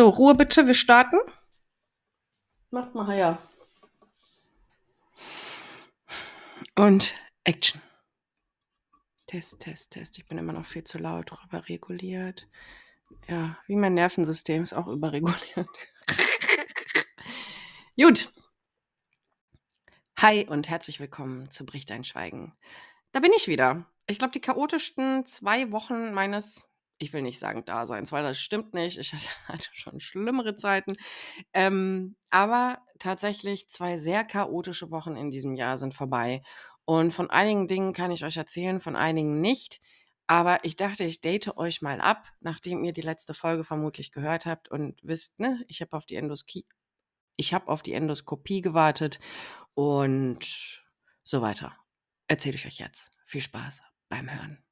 So, Ruhe bitte, wir starten. Macht mal her. Und Action. Test, Test, Test. Ich bin immer noch viel zu laut, überreguliert. Ja, wie mein Nervensystem ist auch überreguliert. Gut. Hi und herzlich willkommen zu Bricht ein Schweigen. Da bin ich wieder. Ich glaube, die chaotischsten zwei Wochen meines ich will nicht sagen Daseins, weil das stimmt nicht. Ich hatte schon schlimmere Zeiten. Ähm, aber tatsächlich zwei sehr chaotische Wochen in diesem Jahr sind vorbei. Und von einigen Dingen kann ich euch erzählen, von einigen nicht. Aber ich dachte, ich date euch mal ab, nachdem ihr die letzte Folge vermutlich gehört habt und wisst, ne, ich habe auf die ich habe auf die Endoskopie gewartet und so weiter. Erzähle ich euch jetzt. Viel Spaß beim Hören.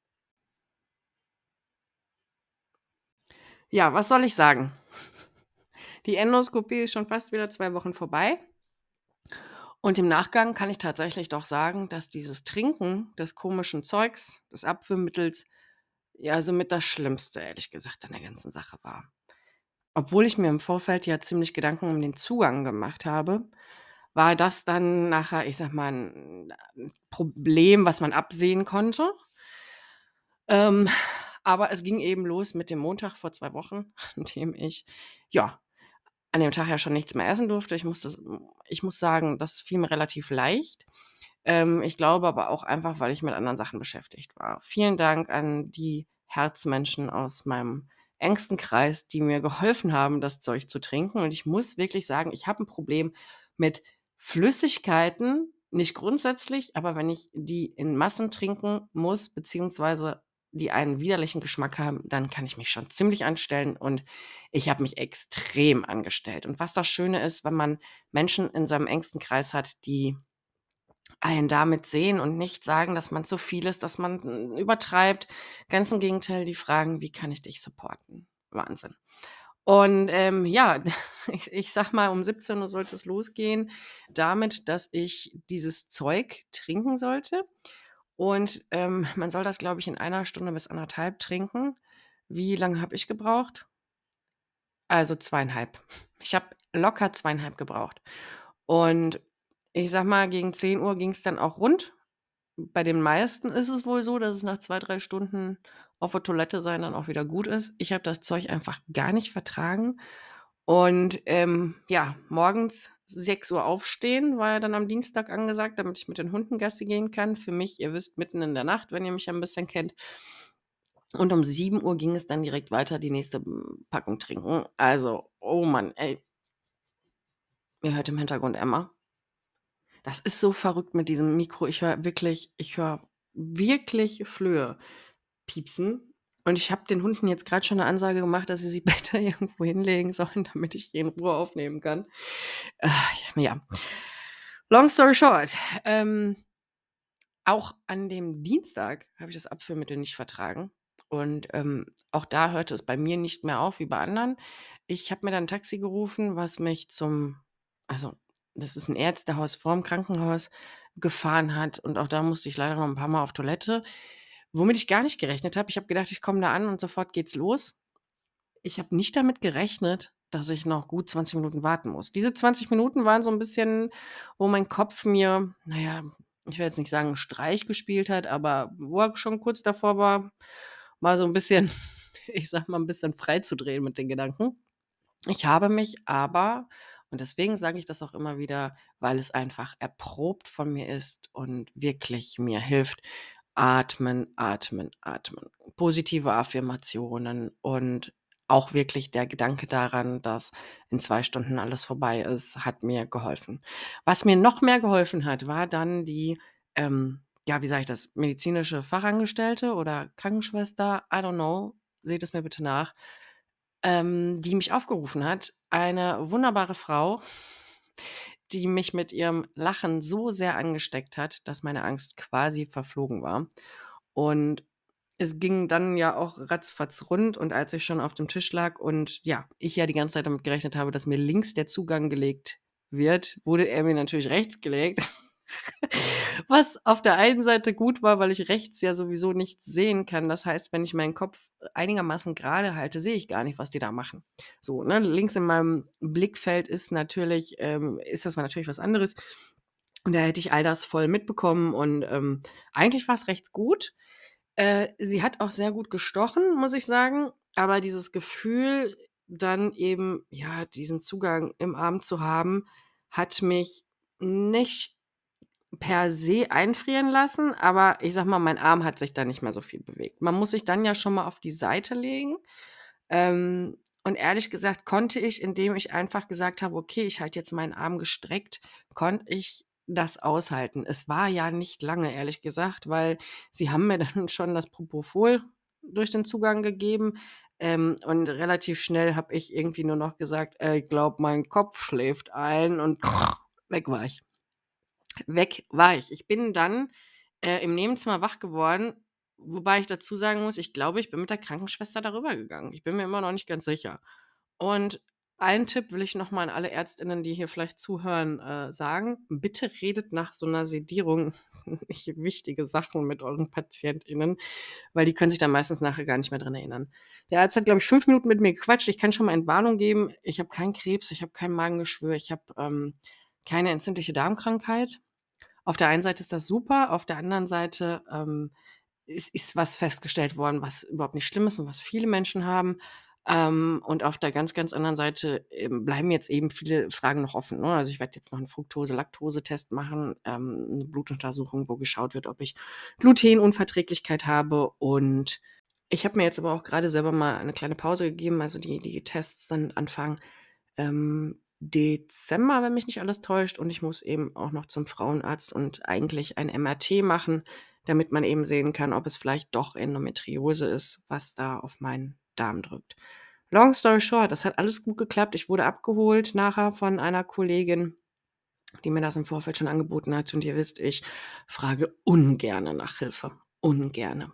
Ja, was soll ich sagen? Die Endoskopie ist schon fast wieder zwei Wochen vorbei. Und im Nachgang kann ich tatsächlich doch sagen, dass dieses Trinken des komischen Zeugs, des Abführmittels, ja somit das Schlimmste, ehrlich gesagt, an der ganzen Sache war. Obwohl ich mir im Vorfeld ja ziemlich Gedanken um den Zugang gemacht habe, war das dann nachher, ich sag mal, ein Problem, was man absehen konnte. Ähm, aber es ging eben los mit dem Montag vor zwei Wochen, an dem ich, ja, an dem Tag ja schon nichts mehr essen durfte. Ich muss, das, ich muss sagen, das fiel mir relativ leicht. Ähm, ich glaube aber auch einfach, weil ich mit anderen Sachen beschäftigt war. Vielen Dank an die Herzmenschen aus meinem engsten Kreis, die mir geholfen haben, das Zeug zu trinken. Und ich muss wirklich sagen, ich habe ein Problem mit Flüssigkeiten, nicht grundsätzlich, aber wenn ich die in Massen trinken muss, beziehungsweise die einen widerlichen Geschmack haben, dann kann ich mich schon ziemlich anstellen und ich habe mich extrem angestellt. Und was das Schöne ist, wenn man Menschen in seinem engsten Kreis hat, die einen damit sehen und nicht sagen, dass man zu viel ist, dass man hm, übertreibt. Ganz im Gegenteil, die fragen, wie kann ich dich supporten? Wahnsinn. Und ähm, ja, ich, ich sag mal, um 17 Uhr sollte es losgehen, damit, dass ich dieses Zeug trinken sollte. Und ähm, man soll das, glaube ich, in einer Stunde bis anderthalb trinken. Wie lange habe ich gebraucht? Also zweieinhalb. Ich habe locker zweieinhalb gebraucht. Und ich sag mal, gegen 10 Uhr ging es dann auch rund. Bei den meisten ist es wohl so, dass es nach zwei, drei Stunden auf der Toilette sein dann auch wieder gut ist. Ich habe das Zeug einfach gar nicht vertragen. Und ähm, ja, morgens 6 Uhr aufstehen, war ja dann am Dienstag angesagt, damit ich mit den Hunden Gassi gehen kann. Für mich, ihr wisst, mitten in der Nacht, wenn ihr mich ein bisschen kennt. Und um 7 Uhr ging es dann direkt weiter, die nächste Packung trinken. Also, oh Mann, ey. Ihr hört im Hintergrund Emma. Das ist so verrückt mit diesem Mikro. Ich höre wirklich, ich höre wirklich Flöhe piepsen. Und ich habe den Hunden jetzt gerade schon eine Ansage gemacht, dass sie sich besser irgendwo hinlegen sollen, damit ich die in Ruhe aufnehmen kann. Äh, ja. Long story short. Ähm, auch an dem Dienstag habe ich das Abführmittel nicht vertragen. Und ähm, auch da hörte es bei mir nicht mehr auf wie bei anderen. Ich habe mir dann ein Taxi gerufen, was mich zum, also das ist ein Ärztehaus vorm Krankenhaus, gefahren hat. Und auch da musste ich leider noch ein paar Mal auf Toilette. Womit ich gar nicht gerechnet habe, ich habe gedacht, ich komme da an und sofort geht's los. Ich habe nicht damit gerechnet, dass ich noch gut 20 Minuten warten muss. Diese 20 Minuten waren so ein bisschen, wo mein Kopf mir, naja, ich will jetzt nicht sagen, Streich gespielt hat, aber wo er schon kurz davor war, mal so ein bisschen, ich sag mal, ein bisschen frei zu drehen mit den Gedanken. Ich habe mich aber, und deswegen sage ich das auch immer wieder, weil es einfach erprobt von mir ist und wirklich mir hilft, Atmen, atmen, atmen. Positive Affirmationen und auch wirklich der Gedanke daran, dass in zwei Stunden alles vorbei ist, hat mir geholfen. Was mir noch mehr geholfen hat, war dann die, ähm, ja, wie sage ich das, medizinische Fachangestellte oder Krankenschwester, I don't know, seht es mir bitte nach, ähm, die mich aufgerufen hat. Eine wunderbare Frau, die mich mit ihrem Lachen so sehr angesteckt hat, dass meine Angst quasi verflogen war. Und es ging dann ja auch ratzfatz rund und als ich schon auf dem Tisch lag und ja, ich ja die ganze Zeit damit gerechnet habe, dass mir links der Zugang gelegt wird, wurde er mir natürlich rechts gelegt. Was auf der einen Seite gut war, weil ich rechts ja sowieso nichts sehen kann. Das heißt, wenn ich meinen Kopf einigermaßen gerade halte, sehe ich gar nicht, was die da machen. So, ne? Links in meinem Blickfeld ist natürlich, ähm, ist das natürlich was anderes. Und da hätte ich all das voll mitbekommen und ähm, eigentlich war es rechts gut. Äh, sie hat auch sehr gut gestochen, muss ich sagen. Aber dieses Gefühl, dann eben, ja, diesen Zugang im Arm zu haben, hat mich nicht per se einfrieren lassen, aber ich sag mal, mein Arm hat sich da nicht mehr so viel bewegt. Man muss sich dann ja schon mal auf die Seite legen. Ähm, und ehrlich gesagt konnte ich, indem ich einfach gesagt habe, okay, ich halte jetzt meinen Arm gestreckt, konnte ich das aushalten. Es war ja nicht lange, ehrlich gesagt, weil sie haben mir dann schon das Propofol durch den Zugang gegeben. Ähm, und relativ schnell habe ich irgendwie nur noch gesagt, äh, ich glaube, mein Kopf schläft ein und weg war ich. Weg war ich. Ich bin dann äh, im Nebenzimmer wach geworden, wobei ich dazu sagen muss, ich glaube, ich bin mit der Krankenschwester darüber gegangen. Ich bin mir immer noch nicht ganz sicher. Und einen Tipp will ich noch mal an alle Ärztinnen, die hier vielleicht zuhören, äh, sagen. Bitte redet nach so einer Sedierung nicht wichtige Sachen mit euren PatientInnen, weil die können sich dann meistens nachher gar nicht mehr dran erinnern. Der Arzt hat, glaube ich, fünf Minuten mit mir gequatscht. Ich kann schon mal Entwarnung geben. Ich habe keinen Krebs, ich habe kein Magengeschwür, ich habe ähm, keine entzündliche Darmkrankheit. Auf der einen Seite ist das super, auf der anderen Seite ähm, ist, ist was festgestellt worden, was überhaupt nicht schlimm ist und was viele Menschen haben. Ähm, und auf der ganz, ganz anderen Seite ähm, bleiben jetzt eben viele Fragen noch offen. Ne? Also ich werde jetzt noch einen Fructose-Laktose-Test machen, ähm, eine Blutuntersuchung, wo geschaut wird, ob ich Glutenunverträglichkeit habe. Und ich habe mir jetzt aber auch gerade selber mal eine kleine Pause gegeben. Also die, die Tests dann Anfang ähm, Dezember, wenn mich nicht alles täuscht. Und ich muss eben auch noch zum Frauenarzt und eigentlich ein MRT machen, damit man eben sehen kann, ob es vielleicht doch Endometriose ist, was da auf meinen Darm drückt. Long story short, das hat alles gut geklappt. Ich wurde abgeholt nachher von einer Kollegin, die mir das im Vorfeld schon angeboten hat. Und ihr wisst, ich frage ungerne nach Hilfe. Ungerne.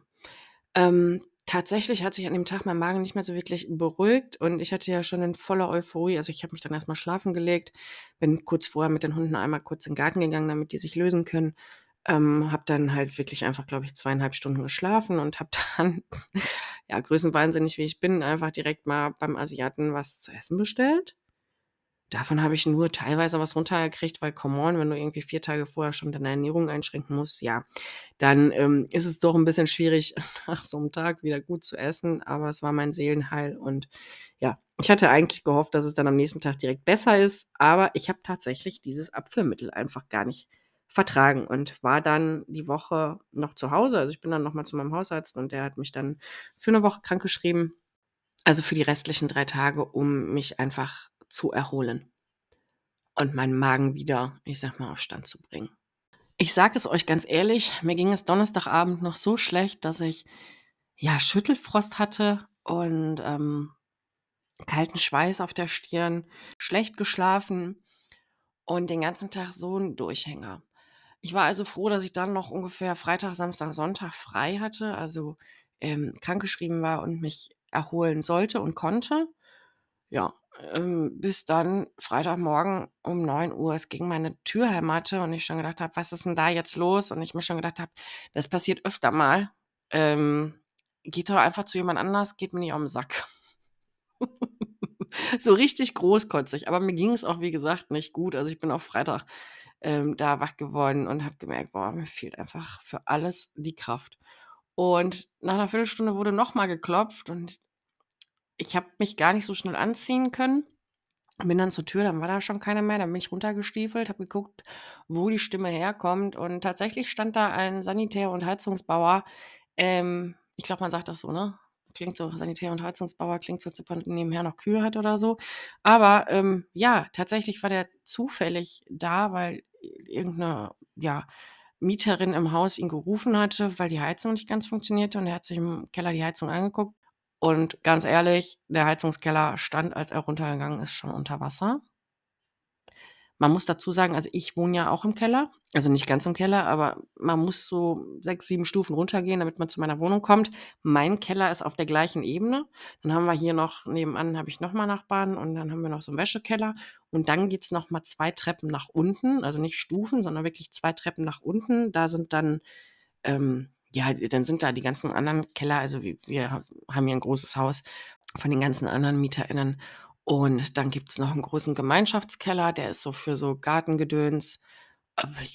Ähm, tatsächlich hat sich an dem Tag mein Magen nicht mehr so wirklich beruhigt und ich hatte ja schon in voller Euphorie, also ich habe mich dann erstmal schlafen gelegt, bin kurz vorher mit den Hunden einmal kurz in den Garten gegangen, damit die sich lösen können. Ähm, habe dann halt wirklich einfach, glaube ich, zweieinhalb Stunden geschlafen und habe dann, ja, größenwahnsinnig wie ich bin, einfach direkt mal beim Asiaten was zu essen bestellt. Davon habe ich nur teilweise was runtergekriegt, weil, come on, wenn du irgendwie vier Tage vorher schon deine Ernährung einschränken musst, ja, dann ähm, ist es doch ein bisschen schwierig, nach so einem Tag wieder gut zu essen. Aber es war mein Seelenheil und ja, ich hatte eigentlich gehofft, dass es dann am nächsten Tag direkt besser ist. Aber ich habe tatsächlich dieses Abführmittel einfach gar nicht vertragen und war dann die Woche noch zu Hause. Also ich bin dann nochmal zu meinem Hausarzt und der hat mich dann für eine Woche krankgeschrieben. Also für die restlichen drei Tage, um mich einfach zu erholen und meinen Magen wieder, ich sag mal, auf Stand zu bringen. Ich sage es euch ganz ehrlich, mir ging es Donnerstagabend noch so schlecht, dass ich ja Schüttelfrost hatte und ähm, kalten Schweiß auf der Stirn, schlecht geschlafen und den ganzen Tag so ein Durchhänger. Ich war also froh, dass ich dann noch ungefähr Freitag, Samstag, Sonntag frei hatte, also ähm, krankgeschrieben war und mich erholen sollte und konnte. Ja, ähm, bis dann Freitagmorgen um 9 Uhr es gegen meine Tür hämmerte und ich schon gedacht habe, was ist denn da jetzt los? Und ich mir schon gedacht habe, das passiert öfter mal. Ähm, geht doch einfach zu jemand anders, geht mir nicht auf den Sack. so richtig großkotzig. Aber mir ging es auch, wie gesagt, nicht gut. Also ich bin auch Freitag ähm, da wach geworden und habe gemerkt, boah, mir fehlt einfach für alles die Kraft. Und nach einer Viertelstunde wurde nochmal geklopft und ich habe mich gar nicht so schnell anziehen können. Bin dann zur Tür, dann war da schon keiner mehr. Dann bin ich runtergestiefelt, habe geguckt, wo die Stimme herkommt. Und tatsächlich stand da ein Sanitär- und Heizungsbauer. Ähm, ich glaube, man sagt das so, ne? Klingt so, Sanitär- und Heizungsbauer klingt so, als ob man nebenher noch Kühe hat oder so. Aber ähm, ja, tatsächlich war der zufällig da, weil irgendeine ja, Mieterin im Haus ihn gerufen hatte, weil die Heizung nicht ganz funktionierte und er hat sich im Keller die Heizung angeguckt. Und ganz ehrlich, der Heizungskeller stand, als er runtergegangen ist, schon unter Wasser. Man muss dazu sagen, also ich wohne ja auch im Keller, also nicht ganz im Keller, aber man muss so 6, 7 Stufen runtergehen, damit man zu meiner Wohnung kommt. Mein Keller ist auf der gleichen Ebene. Dann haben wir hier noch nebenan habe ich noch mal Nachbarn und dann haben wir noch so 'n Wäschekeller und dann geht's noch mal 2 Treppen nach unten, also nicht Stufen, sondern wirklich 2 Treppen nach unten. Da sind dann, ähm ja, dann sind da die ganzen anderen Keller also wir wir haben hier 'n großes Haus von den ganzen anderen MieterInnen und dann gibt's noch 'n großen Gemeinschaftskeller, der ist so für so Gartengedöns,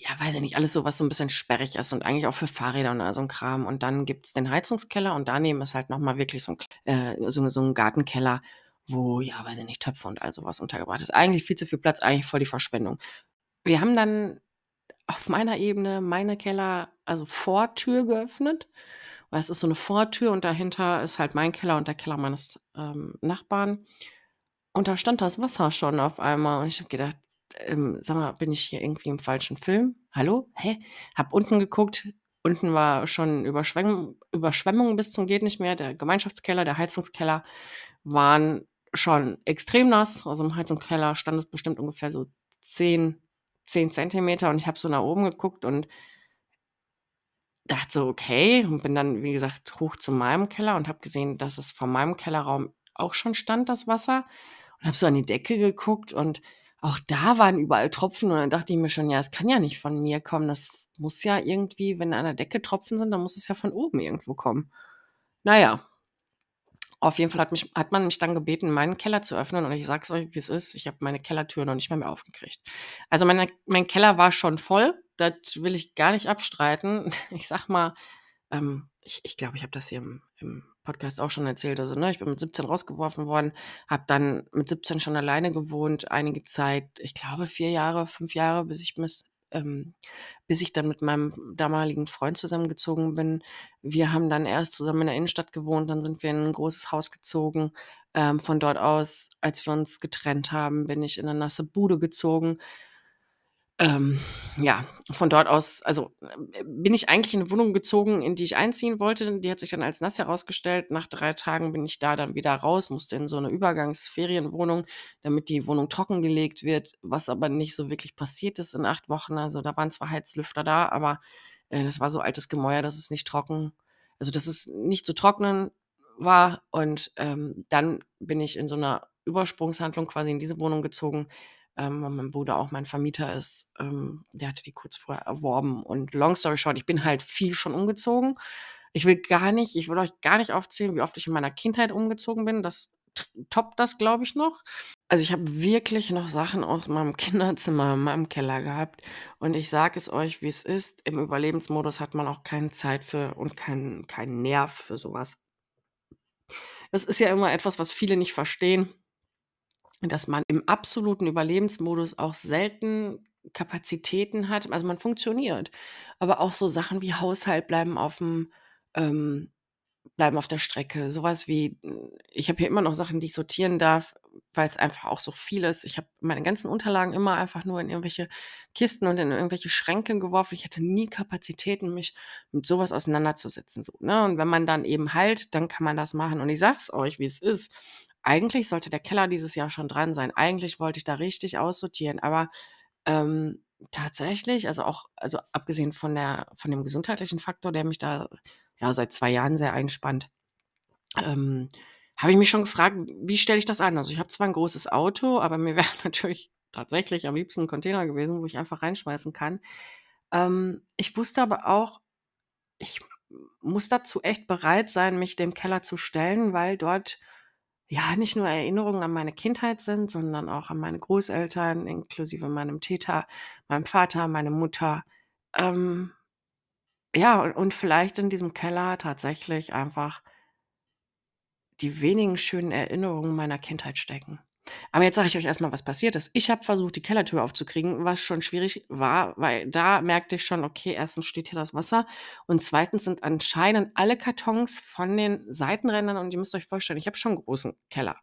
ja, weiß ich nicht, alles so, was so 'n bisschen sperrig ist und eigentlich auch für Fahrräder und all so 'n Kram. Und dann gibt's den Heizungskeller und daneben ist halt noch mal wirklich so 'n K äh, so so 'n Gartenkeller, wo, ja, weiß ich nicht, Töpfe und all so was untergebracht ist. Eigentlich viel zu viel Platz, eigentlich voll die Verschwendung. Wir haben dann auf meiner Ebene meine Keller also Vortür geöffnet, weil es ist so 'ne Vortür und dahinter ist halt mein Keller und der Keller meines, ähm, Nachbarn. Und da stand das Wasser schon auf einmal und ich habe gedacht: „Ähm, sag mal, bin ich hier irgendwie im falschen Film? Hallo? Hä?“ Habe unten geguckt, unten war schon Überschwemmung Überschwemmung bis zum geht nicht mehr. Der Gemeinschaftskeller, der Heizungskeller waren schon extrem nass. Also im Heizungskeller stand es bestimmt ungefähr so 10 10 Zentimeter und ich habe so nach oben geguckt und dachte so: „Okay“ und bin dann, wie gesagt, hoch zu meinem Keller und habe gesehen, dass es von meinem Kellerraum auch schon stand, das Wasser und habe so an die Decke geguckt und auch da waren überall Tropfen und dann dachte ich mir schon: „Ja, es kann ja nicht von mir kommen. Das muss ja irgendwie wenn an der Decke Tropfen sind, dann muss es ja von oben irgendwo kommen.“ Na ja. Auf jeden Fall hat mich hat man mich dann gebeten, meinen Keller zu öffnen und ich sage es euch, wie's ist, ich habe meine Kellertür noch nicht mal mehr aufgekriegt. Also meine mein Keller war schon voll, das will ich gar nicht abstreiten. Ich sage mal, ähm, ich ich glaube, ich habe das hier im im Podcast auch schon erzählt. Also, ne, ich bin mit 17 rausgeworfen worden, habe dann mit 17 schon alleine gewohnt, einige Zeit, ich glaube 4 Jahre, 5 Jahre, bis ich mis ähm, bis ich dann mit meinem damaligen Freund zusammengezogen bin. Wir haben dann erst zusammen in der Innenstadt gewohnt, dann sind wir in 'n großes Haus gezogen. Ähm, von dort aus, als wir uns getrennt haben, bin ich in 'ne nasse Bude gezogen. Ähm, ja, von dort aus also, äh, bin ich eigentlich in 'ne Wohnung gezogen, in die ich einziehen wollte. Die hat sich dann als nass herausgestellt. Nach 3 Tagen bin ich da dann wieder raus, musste in so 'ne Übergangsferienwohnung, damit die Wohnung trockengelegt wird, was aber nicht so wirklich passiert ist in 8 Wochen. Also, da waren zwar Heizlüfter da, aber, äh, das war so altes Gemäuer, dass es nicht trocken also, dass es nicht zu trocknen war und, ähm, dann bin ich in so 'ner Übersprungshandlung quasi in diese Wohnung gezogen, ähm, weil mein Bruder auch mein Vermieter ist. Ähm, der hatte die kurz vorher erworben und long story short, ich bin halt viel schon umgezogen. Ich will gar nicht ich will euch gar nicht aufzählen, wie oft ich in meiner Kindheit umgezogen bin. Das toppt das, glaube ich, noch. Also, ich habe wirklich noch Sachen aus meinem Kinderzimmer in meinem Keller gehabt und ich sage es euch, wie's ist, im Überlebensmodus hat man auch keine Zeit für und keinen keinen Nerv für so was. Das ist ja immer etwas, was viele nicht verstehen dass man im absoluten Überlebensmodus auch selten Kapazitäten hat also, man funktioniert, aber auch so Sachen wie Haushalt bleiben auf'm ähm, bleiben auf der Strecke. So was wie hm, ich habe hier immer noch Sachen, die ich sortieren darf, weil's einfach auch so viel ist. Ich habe meine ganzen Unterlagen immer einfach nur in irgendwelche Kisten und in irgendwelche Schränke geworfen. Ich hatte nie Kapazitäten, mich mit so was auseinanderzusetzen, so, ne? Und wenn man dann eben halt, dann kann man das machen. Und ich sage es euch, wie's ist. Eigentlich sollte der Keller dieses Jahr schon dran sein. Eigentlich wollte ich da richtig aussortieren, aber, ähm, tatsächlich, also auch also abgesehen von der von dem gesundheitlichen Faktor, der mich da, ja, seit 2 Jahren sehr einspannt, ähm, habe ich mich schon gefragt: „Wie stelle ich das an?“ Also, ich habe zwar 'n großes Auto, aber mir wäre natürlich tatsächlich am liebsten 'n Container gewesen, wo ich einfach reinschmeißen kann. Ähm, ich wusste aber auch, ich muss dazu echt bereit sein, mich dem Keller zu stellen, weil dort, ja, nicht nur Erinnerungen an meine Kindheit sind, sondern auch an meine Großeltern inklusive meinem Täter, meinem Vater, meine Mutter. Ähm, ja, u und vielleicht in diesem Keller tatsächlich einfach die wenigen schönen Erinnerungen meiner Kindheit stecken. Aber jetzt sage ich euch erst mal, was passiert ist. Ich habe versucht, die Kellertür aufzukriegen, was schon schwierig war, weil da merkte ich schon: „Okay, 1. steht hier das Wasser und 2. sind anscheinend alle Kartons von den Seitenrändern“ und ihr müsst euch vorstellen, ich habe schon 'n großen Keller.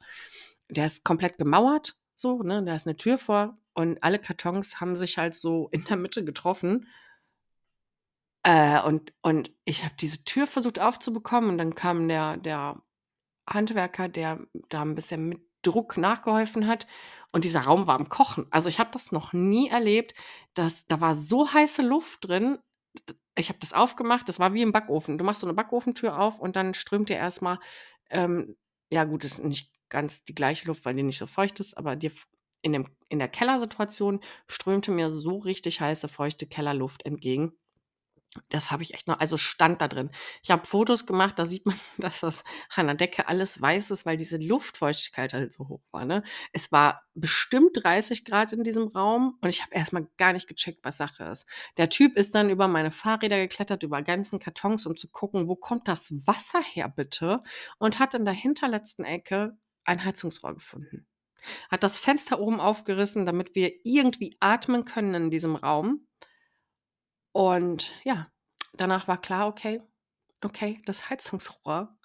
Der ist komplett gemauert so, ne? Da ist 'ne Tür vor und alle Kartons haben sich halt so in der Mitte getroffen. Äh, und und ich habe diese Tür versucht aufzubekommen und dann kam der der Handwerker, der da 'n bisschen mit Druck nachgeholfen hat und dieser Raum war am Kochen. Also, ich habe das noch nie erlebt, dass da war so heiße Luft drin. Ich habe das aufgemacht, das war wie im Backofen. Du machst so 'ne Backofentür auf und dann strömt dir erst mal, ähm ja gut, ist nicht ganz die gleiche Luft, weil die nicht so feucht ist, aber dir in dem in der Kellersituation strömte mir so richtig heiße, feuchte Kellerluft entgegen. Das habe ich echt noch also, stand da drin. Ich habe Fotos gemacht, da sieht man, dass das an der Decke alles weiß ist, weil diese Luftfeuchtigkeit halt so hoch war, ne? Es war bestimmt 30 Grad in diesem Raum und ich habe erst mal gar nicht gecheckt, was Sache ist. Der Typ ist dann über meine Fahrräder geklettert, über ganzen Kartons, um zu gucken, wo kommt das Wasser her bitte? Und hat in der hinterletzten Ecke ein Heizungsrohr gefunden. Hat das Fenster oben aufgerissen, damit wir irgendwie atmen können in diesem Raum. Und ja, danach war klar, okay, okay, das Heizungsrohr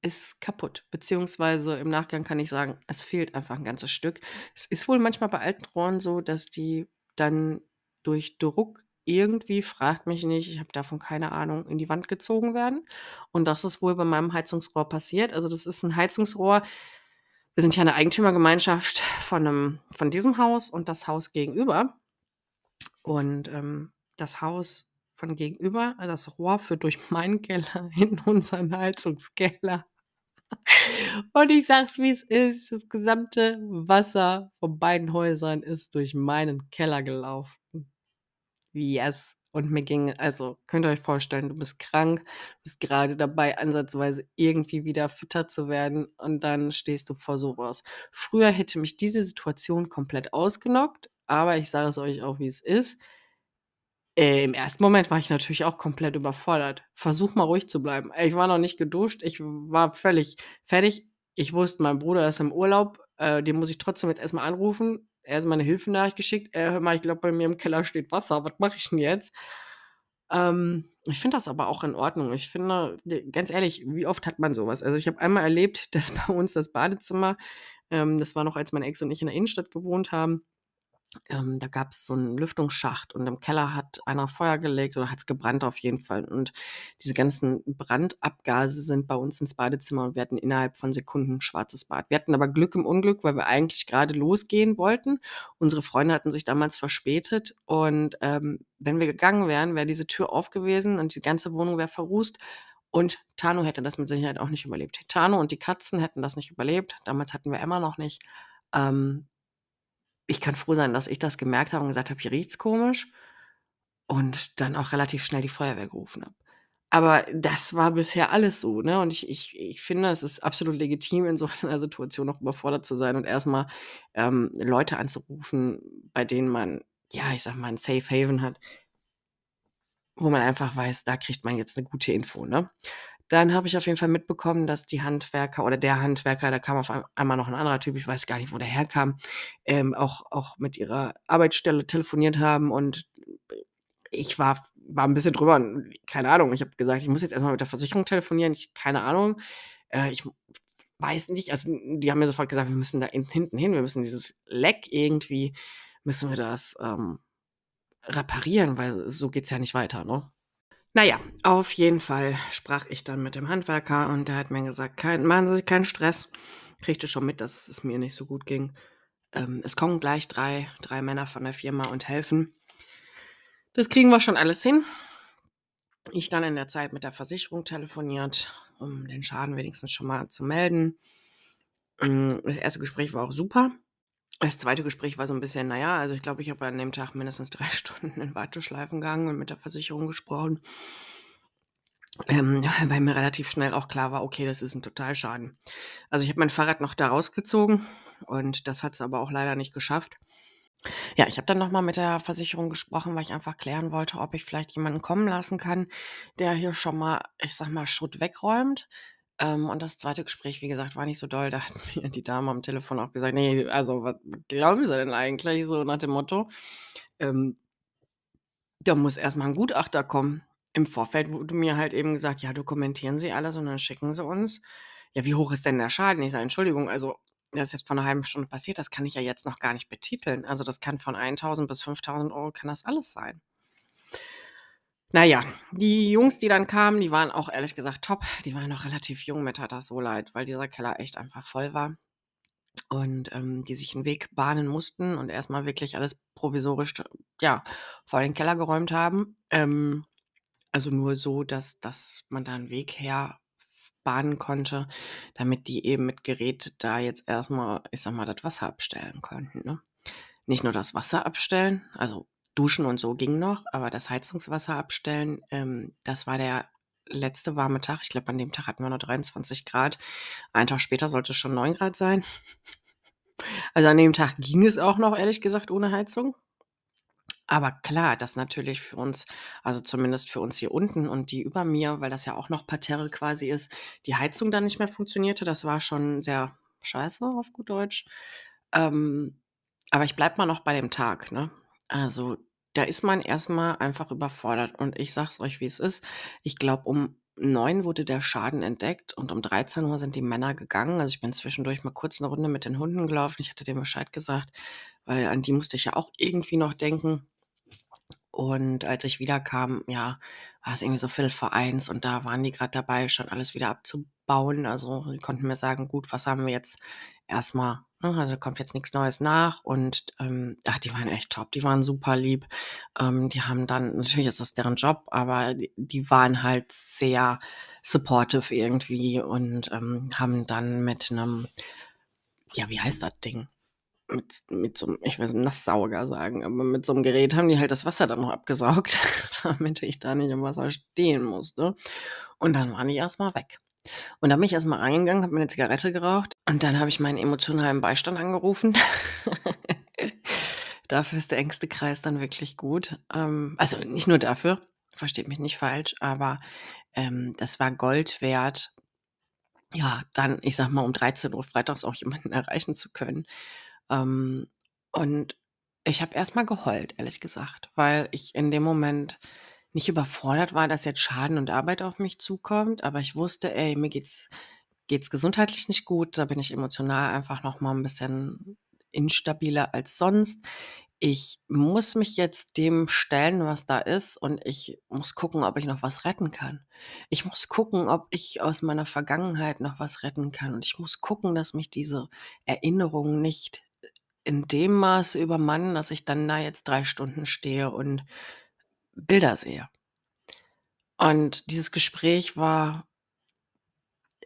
ist kaputt, beziehungsweise im Nachgang kann ich sagen, es fehlt einfach ein ganzes Stück. Es ist wohl manchmal bei alten Rohren so, dass die dann durch Druck irgendwie, fragt mich nicht, ich habe davon keine Ahnung, in die Wand gezogen werden. Und das ist wohl bei meinem Heizungsrohr passiert. Also, das ist ein Heizungsrohr wir sind ja eine Eigentümergemeinschaft von 'nem von diesem Haus und das Haus gegenüber. Und, ähm, das Haus von gegenüber, das Rohr führt durch meinen Keller in unseren Heizungskeller. Und ich sage es, wie es ist, das gesamte Wasser von beiden Häusern ist durch meinen Keller gelaufen. Yes. Und mir ging also, könnt ihr euch vorstellen, du bist krank, bist grade dabei, ansatzweise irgendwie wieder fitter zu werden und dann stehst du vor so was. Früher hätte mich diese Situation komplett ausgenockt, aber ich sage es euch auch, wie es ist. Äh, im ersten Moment war ich natürlich auch komplett überfordert. Versuch mal ruhig zu bleiben. Ich war noch nicht geduscht, ich war völlig fertig. Ich wusste, mein Bruder ist im Urlaub, äh, den muss ich trotzdem jetzt erst mal anrufen. Er hat mir 'ne Hilfenachricht geschickt: „Äh, hör mal, ich glaube, bei mir im Keller steht Wasser. Was mache ich 'n jetzt?“ Ähm, ich finde das aber auch in Ordnung. Ich finde, ganz ehrlich, wie oft hat man so was? Also, ich habe einmal erlebt, dass bei uns das Badezimmer ähm, das war noch, als mein Ex und ich in der Innenstadt gewohnt haben ähm, da gab's so 'n Lüftungsschacht und im Keller hat einer Feuer gelegt oder hat's gebrannt auf jeden Fall. Und diese ganzen Brandabgase sind bei uns ins Badezimmer und wir hatten innerhalb von Sekunden 'n schwarzes Bad. Wir hatten aber Glück im Unglück, weil wir eigentlich grade losgehen wollten. Unsere Freunde hatten sich damals verspätet und, ähm, wenn wir gegangen wären, wäre diese Tür auf gewesen und die ganze Wohnung wäre verrußt und Tano hätte das mit Sicherheit auch nicht überlebt. Tano und die Katzen hätten das nicht überlebt. Damals hatten wir Emma noch nicht. Ähm ich kann froh sein, dass ich das gemerkt habe und gesagt habe: „Hier riecht's komisch“ und dann auch relativ schnell die Feuerwehr gerufen habe. Aber das war bisher alles so, ne? Und ich ich ich finde, es ist absolut legitim, in so einer Situation auch überfordert zu sein und erst mal, ähm, Leute anzurufen, bei denen man, ja, ich sage mal, 'n Safe Haven hat wo man einfach weiß, da kriegt man jetzt 'ne gute Info, ne? Dann habe ich auf jeden Fall mitbekommen, dass die Handwerker oder der Handwerker, da kam auf ei einmal noch 'n anderer Typ, ich weiß gar nicht, wo der herkam, ähm, auch auch mit ihrer Arbeitsstelle telefoniert haben und ich war war 'n bisschen drüber keine Ahnung. Ich habe gesagt: „Ich muss jetzt erst mal mit der Versicherung telefonieren.“ Ich keine Ahnung. Äh, ich weiß nicht, also, die haben mir sofort gesagt: „Wir müssen da hin hinten hin. Wir müssen dieses Leck irgendwie müssen wir das, ähm, reparieren, weil so geht's ja nicht weiter“, ne? Na ja, auf jeden Fall sprach ich dann mit dem Handwerker und der hat mir gesagt: „Kein machen Sie sich keinen Stress.“ Kriegte schon mit, dass es mir nicht so gut ging. Ähm, es kommen gleich drei drei Männer von der Firma und helfen. Das kriegen wir schon alles hin. Ich dann in der Zeit mit der Versicherung telefoniert, um den Schaden wenigstens schon mal zu melden. Hm, das erste Gespräch war auch super. Das zweite Gespräch war so 'n bisschen, na ja, also, ich glaube, ich habe an dem Tag mindestens 3 Stunden in Warteschleifen gehangen und mit der Versicherung gesprochen. Ähm, weil mir relativ schnell auch klar war, okay, das ist 'n Totalschaden. Also, ich habe mein Fahrrad noch da rausgezogen und das hat's aber auch leider nicht geschafft. Ja, ich habe dann noch mal mit der Versicherung gesprochen, weil ich einfach klären wollte, ob ich vielleicht jemanden kommen lassen kann, der hier schon mal, ich sage mal, Schutt wegräumt. Ähm, und das zweite Gespräch, wie gesagt, war nicht so doll. Da hat mir die Dame am Telefon auch gesagt: „Ne, also, was glauben Sie denn eigentlich?“ So nach dem Motto. Ähm da muss erst mal 'n Gutachter kommen. Im Vorfeld wurde mir halt eben gesagt: „Ja, dokumentieren Sie alles und dann schicken Sie uns.“ Ja, wie hoch ist denn der Schaden? Ich sage: „Entschuldigung, also, das ist jetzt vor 'ner halben Stunde passiert, das kann ich ja jetzt noch gar nicht betiteln. Also, das kann von 1.000 bis 5.000 € kann das alles sein.“ Na ja, die Jungs, die dann kamen, die waren auch ehrlich gesagt top. Die waren noch relativ jung. Mir tat das so leid, weil dieser Keller echt einfach voll war. und, ähm, die sich 'n Weg bahnen mussten und erst mal wirklich alles provisorisch, ja, vor den Keller geräumt haben. Ähm, also nur so, dass dass man da 'n Weg her bahnen konnte, damit die eben mit Gerät da jetzt erst mal, ich sage mal, das Wasser abstellen konnten, ne? Nicht nur das Wasser abstellen, also duschen und so ging noch, aber das Heizungswasser abstellen, ähm, das war der letzte warme Tag. Ich glaube, an dem Tag hatten wir nur 23 Grad. Einen Tag später sollte es schon 9 Grad sein. Also, an dem Tag ging es auch noch, ehrlich gesagt, ohne Heizung. Aber klar, dass natürlich für uns also zumindest für uns hier unten und die über mir, weil das ja auch noch Parterre quasi ist, die Heizung dann nicht mehr funktionierte. Das war schon sehr scheiße auf gut Deutsch. Ähm, aber ich bleibe mal noch bei dem Tag, ne? Also, da ist man erst mal einfach überfordert und ich sage es euch, wie es ist. Ich glaube, um 9 wurde der Schaden entdeckt und um 13:00 sind die Männer gegangen. Also, ich bin zwischendurch mal kurz 'ne Runde mit den Hunden gelaufen. Ich hatte denen Bescheid gesagt, weil an die musste ich ja auch irgendwie noch denken. Und als ich wiederkam, ja, war's irgendwie so 12:45 und da waren die grad dabei, schon alles wieder abzubauen. Also, die konnten mir sagen: „Gut, Wasser haben wir jetzt erst mal ne, also kommt jetzt nix Neues nach.“ Und, ähm, ach, die waren echt top, die waren super lieb. Ähm, die haben dann natürlich ist das deren Job, aber d die waren halt sehr supportive irgendwie und, ähm, haben dann mit 'nem ja, wie heißt das Ding? Mit mit so 'm ich will Nasssauger sagen, aber mit so 'm Gerät haben die halt das Wasser dann noch abgesaugt, damit ich da nicht im Wasser stehen musste. Und dann waren die erst mal weg. Und dann bin ich erst mal reingegangen, habe mir 'ne Zigarette geraucht und dann habe ich meinen emotionalen Beistand angerufen. Dafür ist der engste Kreis dann wirklich gut. Ähm, also nicht nur dafür, versteht mich nicht falsch, aber, ähm, das war Gold wert, ja, dann, ich sage mal, um 13:00 freitags auch jemanden erreichen zu können. Ähm, und ich habe erst mal geheult, ehrlich gesagt, weil ich in dem Moment nicht überfordert war, dass jetzt Schaden und Arbeit auf mich zukommt, aber ich wusste: „Ey, mir geht's geht's gesundheitlich nicht gut.“ Da bin ich emotional einfach noch mal 'n bisschen instabiler als sonst. Ich muss mich jetzt dem stellen, was da ist, und ich muss gucken, ob ich noch was retten kann. Ich muss gucken, ob ich aus meiner Vergangenheit noch was retten kann. Und ich muss gucken, dass mich diese Erinnerungen nicht in dem Maße übermannen, dass ich dann da jetzt 3 Stunden stehe und Bilder sehe. Und dieses Gespräch war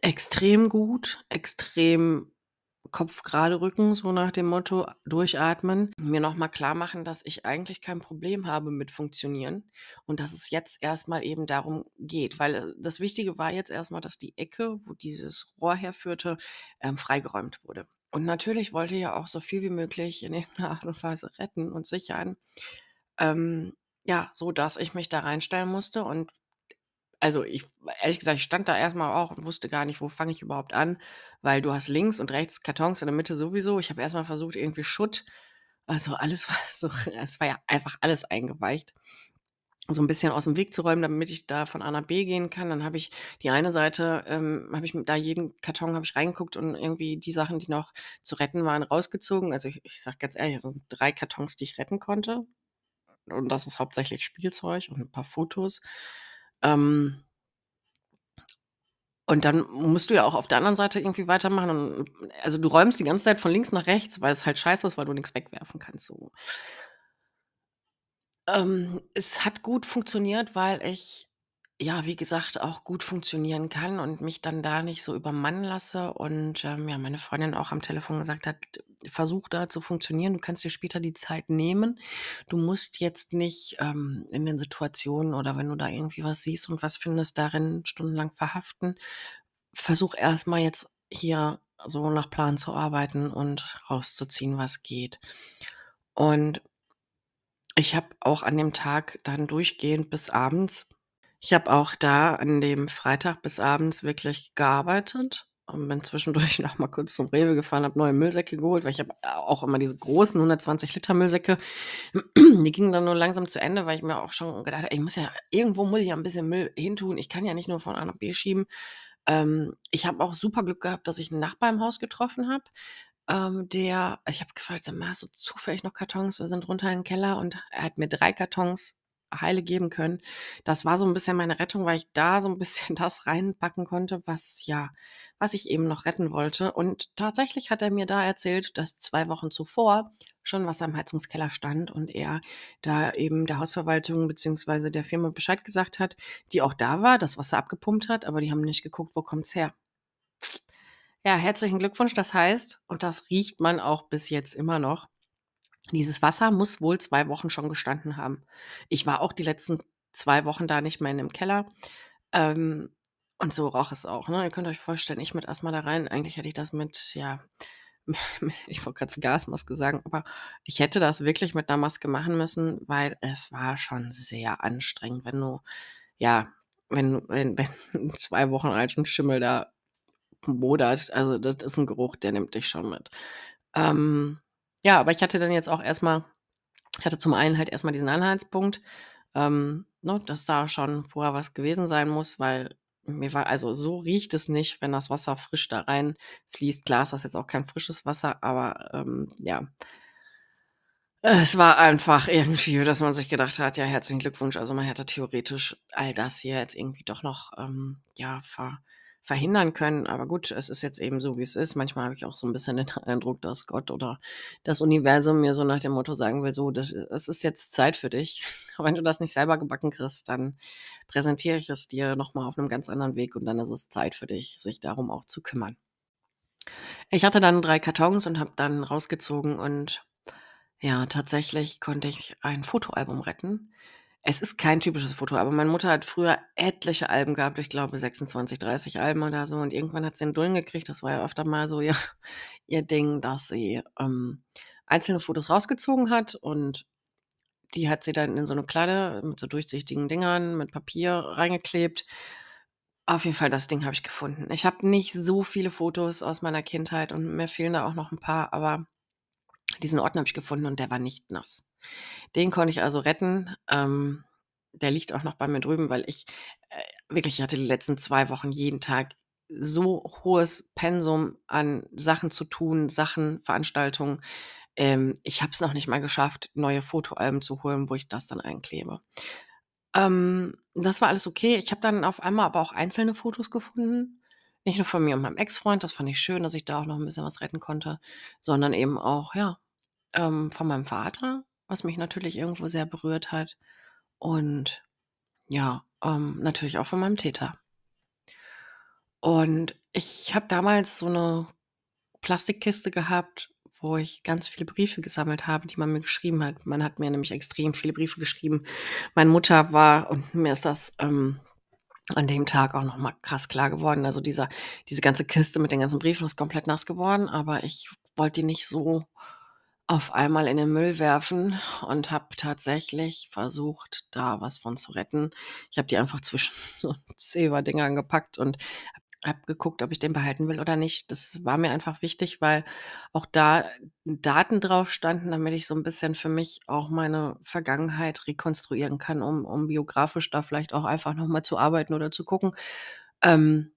extrem gut, extrem Kopf gerade rücken, so nach dem Motto durchatmen, mir noch mal klarmachen, dass ich eigentlich kein Problem habe mit Funktionieren und dass es jetzt erst mal eben darum geht. Weil, äh, das Wichtige war jetzt erst mal, dass die Ecke, wo dieses Rohr herführte, ähm, freigeräumt wurde. Und natürlich wollte ich ja auch so viel wie möglich in irgend 'ner Art und Weise retten und sichern, ähm, ja, sodass ich mich da reinstellen musste und also, ich ehrlich gesagt, ich stand da erst mal auch und wusste gar nicht, wo fange ich überhaupt an, weil du hast links und rechts Kartons, in der Mitte sowieso. Ich habe erst mal versucht, irgendwie Schutt also, alles war so es war ja einfach alles eingeweicht, so 'n bisschen aus'm Weg zu räumen, damit ich da von A nach B gehen kann. Dann habe ich die eine Seite ähm, habe ich da jeden Karton habe ich reingeguckt und irgendwie die Sachen, die noch zu retten waren, rausgezogen. Also, ich ich sage ganz ehrlich, das sind 3 Kartons, die ich retten konnte. Und das ist hauptsächlich Spielzeug und 'n paar Fotos. Ähm und dann musst du ja auch auf der anderen Seite irgendwie weitermachen und also, du räumst die ganze Zeit von links nach rechts, weil es halt scheiße ist, weil du nix wegwerfen kannst so. Ähm, es hat gut funktioniert, weil ich, ja, wie gesagt, auch gut funktionieren kann und mich dann da nicht so übermannen lasse und, ähm, ja, meine Freundin auch am Telefon gesagt hat: „Versuch da zu funktionieren. Du kannst dir später die Zeit nehmen. Du musst jetzt nicht, ähm, in den Situationen oder wenn du da irgendwie was siehst und was findest, darin stundenlang verhaften. Versuch erst mal jetzt hier so nach Plan zu arbeiten und rauszuziehen, was geht.“ Und ich habe auch an dem Tag dann durchgehend bis abends ich habe auch da an dem Freitag bis abends wirklich gearbeitet und bin zwischendurch noch mal kurz zum Rewe gefahren, habe neue Müllsäcke geholt, weil ich habe auch immer diese großen 120 Liter Müllsäcke. Die gingen dann nur langsam zu Ende, weil ich mir auch schon gedacht habe: „Ich muss ja irgendwo muss ich ja 'n bisschen Müll hintun. Ich kann ja nicht nur von A nach B schieben.“ Ähm, ich habe auch super Glück gehabt, dass ich 'n Nachbar im Haus getroffen habe, ähm, der ich habe gefragt: „Sag mal, hast du zufällig noch Kartons? Wir sind runter in 'n Keller.“ Und er hat mir 3 Kartons heile geben können. Das war so ein bisschen meine Rettung, weil ich da so ein bisschen das reinpacken konnte, was ja was ich eben noch retten wollte. Und tatsächlich hat er mir da erzählt, dass zwei Wochen zuvor schon Wasser im Heizungskeller stand und er da eben der Hausverwaltung beziehungsweise der Firma Bescheid gesagt hat, die auch da war, das Wasser abgepumpt hat, aber die haben nicht geguckt, wo kommt's her. Ja, herzlichen Glückwunsch. Das heißt, und das riecht man auch bis jetzt immer noch, dieses Wasser muss wohl zwei Wochen schon gestanden haben. Ich war auch die letzten zwei Wochen da nicht mehr in dem Keller. Ähm, und so roch es auch, ne? Ihr könnt euch vorstellen, ich mit Asthma da rein. Eigentlich hätte ich das mit, ja, ich wollte gerade zu Gasmaske sagen, aber ich hätte das wirklich mit einer Maske machen müssen, weil es war schon sehr anstrengend, wenn du, ja, wenn, wenn, wenn zwei Wochen alten Schimmel da modert. Also das ist ein Geruch, der nimmt dich schon mit. Ähm, ja, aber ich hatte dann jetzt auch erstmal, ich hatte zum einen halt erstmal diesen Anhaltspunkt, ähm, ne, dass da schon vorher was gewesen sein muss, weil mir war also so riecht es nicht, wenn das Wasser frisch da reinfließt. Klar ist das jetzt auch kein frisches Wasser, aber ähm, ja. Es war einfach irgendwie, dass man sich gedacht hat, ja, herzlichen Glückwunsch. Also man hätte theoretisch all das hier jetzt irgendwie doch noch ähm, ja, ver verhindern können. Aber gut, es ist jetzt eben so, wie es ist. Manchmal habe ich auch so ein bisschen den Eindruck, dass Gott oder das Universum mir so nach dem Motto sagen will, so, das, es ist jetzt Zeit für dich. Aber wenn du das nicht selber gebacken kriegst, dann präsentiere ich es dir nochmal auf einem ganz anderen Weg und dann ist es Zeit für dich, sich darum auch zu kümmern. Ich hatte dann drei Kartons und habe dann rausgezogen und ja, tatsächlich konnte ich ein Fotoalbum retten. Es ist kein typisches Foto, aber meine Mutter hat früher etliche Alben gehabt, ich glaube 26, 30 Alben oder so. Und irgendwann hat sie einen Dullen gekriegt. Das war ja öfter mal so ihr, ihr Ding, dass sie ähm, einzelne Fotos rausgezogen hat und die hat sie dann in so eine Kladde mit so durchsichtigen Dingern mit Papier reingeklebt. Auf jeden Fall, das Ding habe ich gefunden. Ich habe nicht so viele Fotos aus meiner Kindheit und mir fehlen da auch noch ein paar, aber diesen Ordner habe ich gefunden und der war nicht nass. Den konnte ich also retten. Ähm, der liegt auch noch bei mir drüben, weil ich äh, wirklich, ich hatte die letzten zwei Wochen jeden Tag so hohes Pensum an Sachen zu tun, Sachen, Veranstaltungen. Ähm, ich habe es noch nicht mal geschafft, neue Fotoalben zu holen, wo ich das dann einklebe. Ähm, das war alles okay. Ich habe dann auf einmal aber auch einzelne Fotos gefunden. Nicht nur von mir und meinem Ex-Freund, das fand ich schön, dass ich da auch noch ein bisschen was retten konnte, sondern eben auch, ja, ähm, von meinem Vater, was mich natürlich irgendwo sehr berührt hat. Und ja, ähm, natürlich auch von meinem Täter. Und ich habe damals so eine Plastikkiste gehabt, wo ich ganz viele Briefe gesammelt habe, die man mir geschrieben hat. Man hat mir nämlich extrem viele Briefe geschrieben. Meine Mutter war, und mir ist das ähm, an dem Tag auch noch mal krass klar geworden. Also dieser, diese ganze Kiste mit den ganzen Briefen ist komplett nass geworden, aber ich wollte die nicht so auf einmal in den Müll werfen und habe tatsächlich versucht, da was von zu retten. Ich habe die einfach zwischen so Zewa-Dingern gepackt und habe geguckt, ob ich den behalten will oder nicht. Das war mir einfach wichtig, weil auch da Daten drauf standen, damit ich so ein bisschen für mich auch meine Vergangenheit rekonstruieren kann, um, um biografisch da vielleicht auch einfach nochmal zu arbeiten oder zu gucken. Ähm,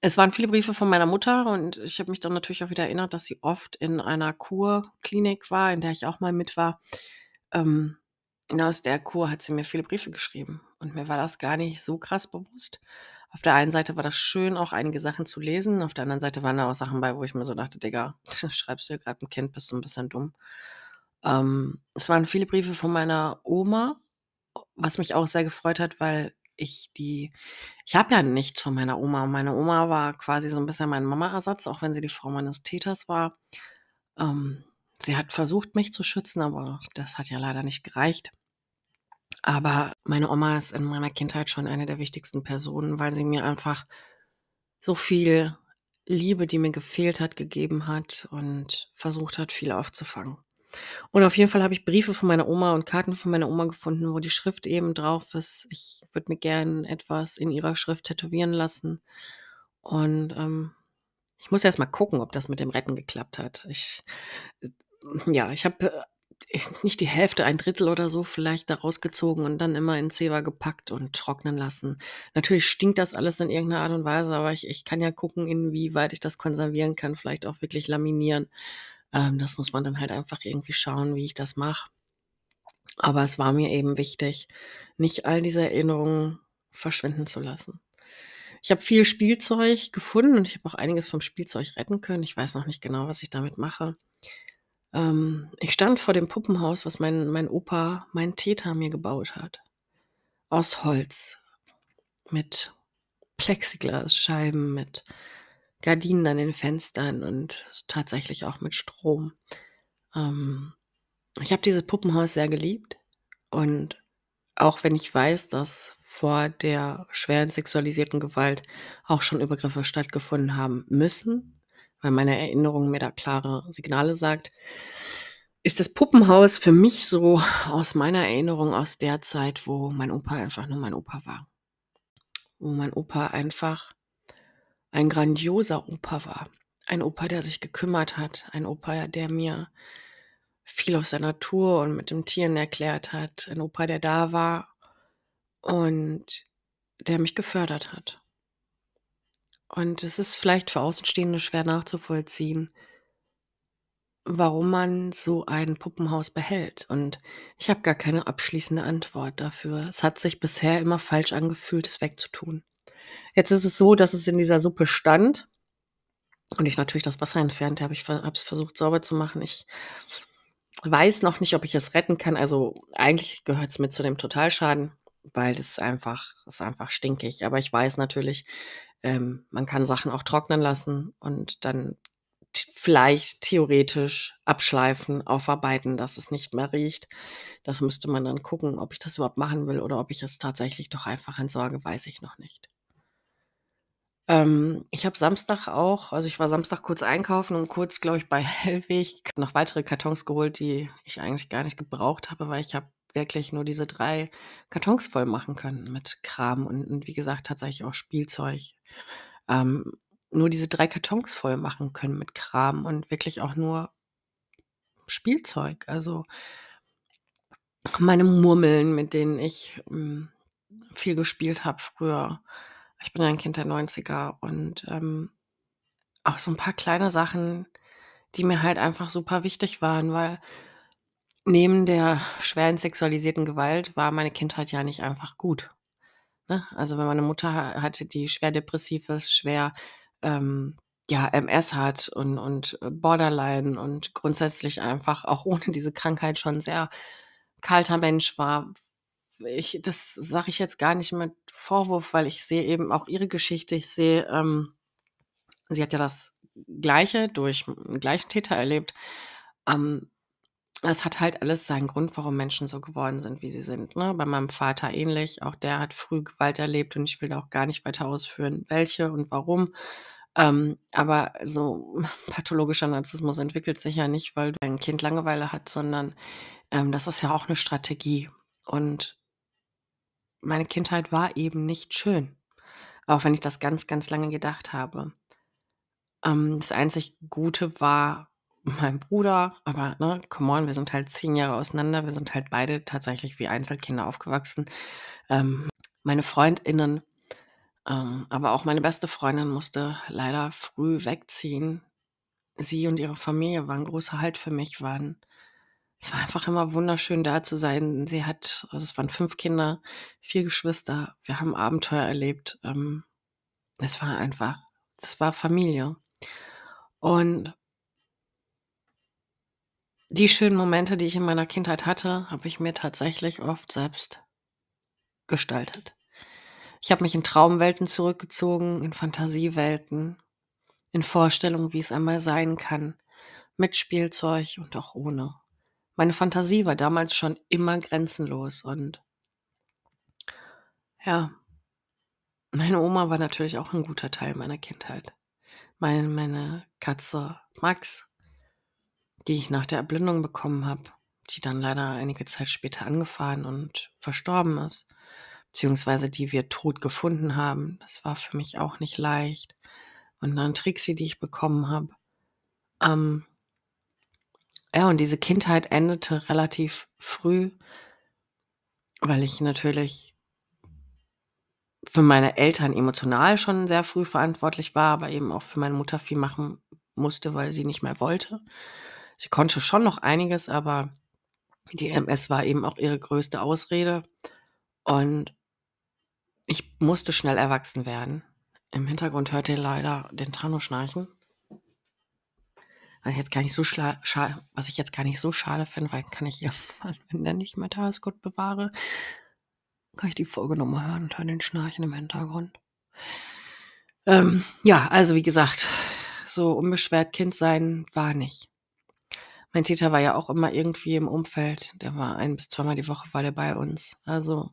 es waren viele Briefe von meiner Mutter und ich habe mich dann natürlich auch wieder erinnert, dass sie oft in einer Kurklinik war, in der ich auch mal mit war. Ähm, aus der Kur hat sie mir viele Briefe geschrieben und mir war das gar nicht so krass bewusst. Auf der einen Seite war das schön, auch einige Sachen zu lesen. Auf der anderen Seite waren da auch Sachen bei, wo ich mir so dachte, Digga, schreibst du ja gerade ein Kind, bist du ein bisschen dumm. Ähm, es waren viele Briefe von meiner Oma, was mich auch sehr gefreut hat, weil ich die ich habe ja nichts von meiner Oma. Meine Oma war quasi so ein bisschen mein Mama-Ersatz, auch wenn sie die Frau meines Täters war. Ähm, sie hat versucht, mich zu schützen, aber das hat ja leider nicht gereicht. Aber meine Oma ist in meiner Kindheit schon eine der wichtigsten Personen, weil sie mir einfach so viel Liebe, die mir gefehlt hat, gegeben hat und versucht hat, viel aufzufangen. Und auf jeden Fall habe ich Briefe von meiner Oma und Karten von meiner Oma gefunden, wo die Schrift eben drauf ist. Ich würde mir gern etwas in ihrer Schrift tätowieren lassen. Und ähm, ich muss erst mal gucken, ob das mit dem Retten geklappt hat. Ich, äh, ja, ich habe äh, nicht die Hälfte, ein Drittel oder so vielleicht da rausgezogen und dann immer in Zewa gepackt und trocknen lassen. Natürlich stinkt das alles in irgendeiner Art und Weise, aber ich, ich kann ja gucken, inwieweit ich das konservieren kann, vielleicht auch wirklich laminieren. Ähm, das muss man dann halt einfach irgendwie schauen, wie ich das mache. Aber es war mir eben wichtig, nicht all diese Erinnerungen verschwinden zu lassen. Ich habe viel Spielzeug gefunden und ich habe auch einiges vom Spielzeug retten können. Ich weiß noch nicht genau, was ich damit mache. Ähm, ich stand vor dem Puppenhaus, was mein mein Opa, mein Täter mir gebaut hat. Aus Holz, mit Plexiglasscheiben, mit Gardinen an den Fenstern und tatsächlich auch mit Strom. Ähm, ich habe dieses Puppenhaus sehr geliebt und auch wenn ich weiß, dass vor der schweren sexualisierten Gewalt auch schon Übergriffe stattgefunden haben müssen, weil meine Erinnerung mir da klare Signale sagt, ist das Puppenhaus für mich so aus meiner Erinnerung aus der Zeit, wo mein Opa einfach nur mein Opa war. Wo mein Opa einfach ein grandioser Opa war. Ein Opa, der sich gekümmert hat, ein Opa, der mir viel aus der Natur und mit den Tieren erklärt hat, ein Opa, der da war und der mich gefördert hat. Und es ist vielleicht für Außenstehende schwer nachzuvollziehen, warum man so ein Puppenhaus behält. Und ich habe gar keine abschließende Antwort dafür. Es hat sich bisher immer falsch angefühlt, es wegzutun. Jetzt ist es so, dass es in dieser Suppe stand und ich natürlich das Wasser entfernt habe. Ich habe es versucht sauber zu machen. Ich weiß noch nicht, ob ich es retten kann. Also eigentlich gehört es mit zu dem Totalschaden, weil das einfach ist einfach stinkig. Aber ich weiß natürlich, ähm, man kann Sachen auch trocknen lassen und dann vielleicht theoretisch abschleifen, aufarbeiten, dass es nicht mehr riecht. Das müsste man dann gucken, ob ich das überhaupt machen will oder ob ich es tatsächlich doch einfach entsorge, weiß ich noch nicht. Ähm, ich habe Samstag auch also, ich war Samstag kurz einkaufen und kurz, glaube ich, bei Hellweg noch weitere Kartons geholt, die ich eigentlich gar nicht gebraucht habe, weil ich habe wirklich nur diese drei Kartons voll machen können mit Kram und und wie gesagt, tatsächlich auch Spielzeug. Ähm, nur diese drei Kartons voll machen können mit Kram und wirklich auch nur Spielzeug. Also meine Murmeln, mit denen ich, hm, viel gespielt habe früher. Ich bin ein Kind der 90er und, ähm, auch so ein paar kleine Sachen, die mir halt einfach super wichtig waren, weil neben der schweren sexualisierten Gewalt war meine Kindheit ja nicht einfach gut, ne? Also, wenn meine Mutter hatte, die schwer depressiv ist, schwer, ähm, ja, MS hat und und äh, Borderline und grundsätzlich einfach auch ohne diese Krankheit schon sehr kalter Mensch war, ich das sage ich jetzt gar nicht mit Vorwurf, weil ich sehe eben auch ihre Geschichte. Ich sehe, ähm, sie hat ja das Gleiche durch 'n gleichen Täter erlebt. Ähm, es hat halt alles seinen Grund, warum Menschen so geworden sind, wie sie sind, ne? Bei meinem Vater ähnlich. Auch der hat früh Gewalt erlebt und ich will da auch gar nicht weiter ausführen, welche und warum. Ähm, aber so pathologischer Narzissmus entwickelt sich ja nicht, weil ein Kind Langeweile hat, sondern, ähm, das ist ja auch 'ne Strategie. Und meine Kindheit war eben nicht schön, auch wenn ich das ganz, ganz lange gedacht habe. Ähm, das einzig Gute war mein Bruder, aber, ne, come on, wir sind halt 10 Jahre auseinander. Wir sind halt beide tatsächlich wie Einzelkinder aufgewachsen. Ähm, meine FreundInnen, ähm, aber auch meine beste Freundin musste leider früh wegziehen. Sie und ihre Familie waren großer Halt für mich, waren es war einfach immer wunderschön, da zu sein. Sie hat also, es waren 5 Kinder, 4 Geschwister. Wir haben Abenteuer erlebt. Ähm, es war einfach es war Familie. Und die schönen Momente, die ich in meiner Kindheit hatte, habe ich mir tatsächlich oft selbst gestaltet. Ich habe mich in Traumwelten zurückgezogen, in Fantasiewelten, in Vorstellungen, wie es einmal sein kann, mit Spielzeug und auch ohne. Meine Fantasie war damals schon immer grenzenlos und ja. Meine Oma war natürlich auch 'n guter Teil meiner Kindheit. Mein meine Katze Max, die ich nach der Erblindung bekommen habe, die dann leider einige Zeit später angefahren und verstorben ist, beziehungsweise die wir tot gefunden haben. Das war für mich auch nicht leicht. Und dann Trixie, die ich bekommen habe. Ähm ja, und diese Kindheit endete relativ früh, weil ich natürlich für meine Eltern emotional schon sehr früh verantwortlich war, aber eben auch für meine Mutter viel machen musste, weil sie nicht mehr wollte. Sie konnte schon noch einiges, aber Die MS war eben auch ihre größte Ausrede und ich musste schnell erwachsen werden. Im Hintergrund hört ihr leider den Tano schnarchen. Was ich jetzt gar nicht so schla scha was ich jetzt gar nicht so schade finde, weil kann ich irgendwann, wenn der nicht mehr da ist, Gott bewahre, kann ich die Folge noch mal hören und hören den Schnarchen im Hintergrund. Ähm, ja, also wie gesagt, so unbeschwert Kind sein war nicht. Mein Täter war ja auch immer irgendwie im Umfeld. Der war ein bis zweimal die Woche war der bei uns. Also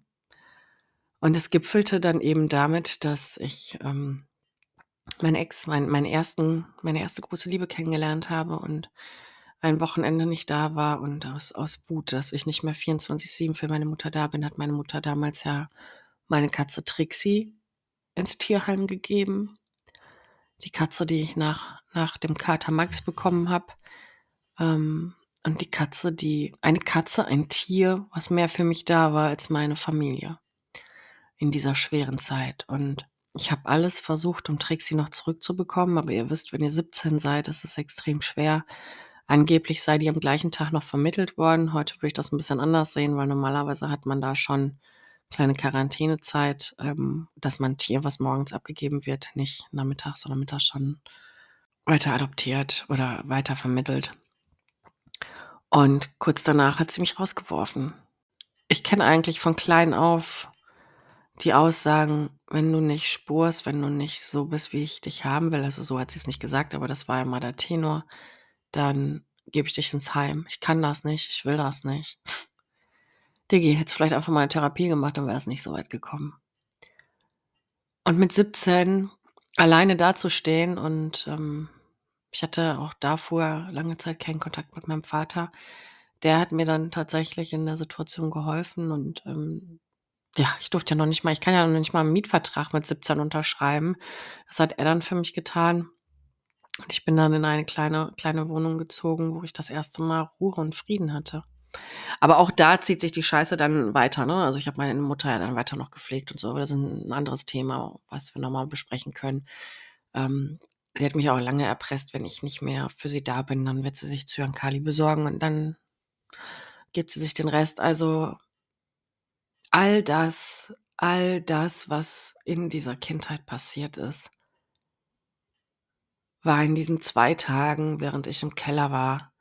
und es gipfelte dann eben damit, dass ich, ähm, meinen Ex, mein meinen ersten meine erste große Liebe kennengelernt habe und ein Wochenende nicht da war und aus aus Wut, dass ich nicht mehr 24/7 für meine Mutter da bin, hat meine Mutter damals ja meine Katze Trixie ins Tierheim gegeben. Die Katze, die ich nach nach dem Kater Max bekommen habe. Ähm, und die Katze, die eine Katze, ein Tier, was mehr für mich da war als meine Familie in dieser schweren Zeit. Und ich habe alles versucht, um Trixie noch zurückzubekommen, aber ihr wisst, wenn ihr 17 seid, ist es extrem schwer. Angeblich sei die am gleichen Tag noch vermittelt worden. Heute würde ich das ein bisschen anders sehen, weil normalerweise hat man da schon kleine Quarantänezeit, ähm, dass man ein Tier, was morgens abgegeben wird, nicht nachmittags oder mittags schon weiter adoptiert oder weiter vermittelt. Und kurz danach hat sie mich rausgeworfen. Ich kenne eigentlich von klein auf die Aussagen, wenn du nicht spurst, wenn du nicht so bist, wie ich dich haben will, also so hat sie es nicht gesagt, aber das war immer der Tenor, dann gebe ich dich ins Heim. Ich kann das nicht, ich will das nicht. Diggi, hättest vielleicht einfach mal eine Therapie gemacht, dann wäre es nicht so weit gekommen. Und mit 17 alleine dazustehen und ähm, ich hatte auch davor lange Zeit keinen Kontakt mit meinem Vater. Der hat mir dann tatsächlich in der Situation geholfen und ähm, ja, ich durfte ja noch nicht mal, ich kann ja noch nicht mal einen Mietvertrag mit 17 unterschreiben. Das hat er dann für mich getan. Und ich bin dann in eine kleine, kleine Wohnung gezogen, wo ich das erste Mal Ruhe und Frieden hatte. Aber auch da zieht sich die Scheiße dann weiter, ne? Also ich habe meine Mutter ja dann weiter noch gepflegt und so, aber das ist ein anderes Thema, was wir nochmal besprechen können. Ähm, sie hat mich auch lange erpresst, wenn ich nicht mehr für sie da bin, dann wird sie sich Zyankali besorgen und dann gibt sie sich den Rest. Also all das, all das, was in dieser Kindheit passiert ist, war in diesen zwei Tagen, während ich im Keller war,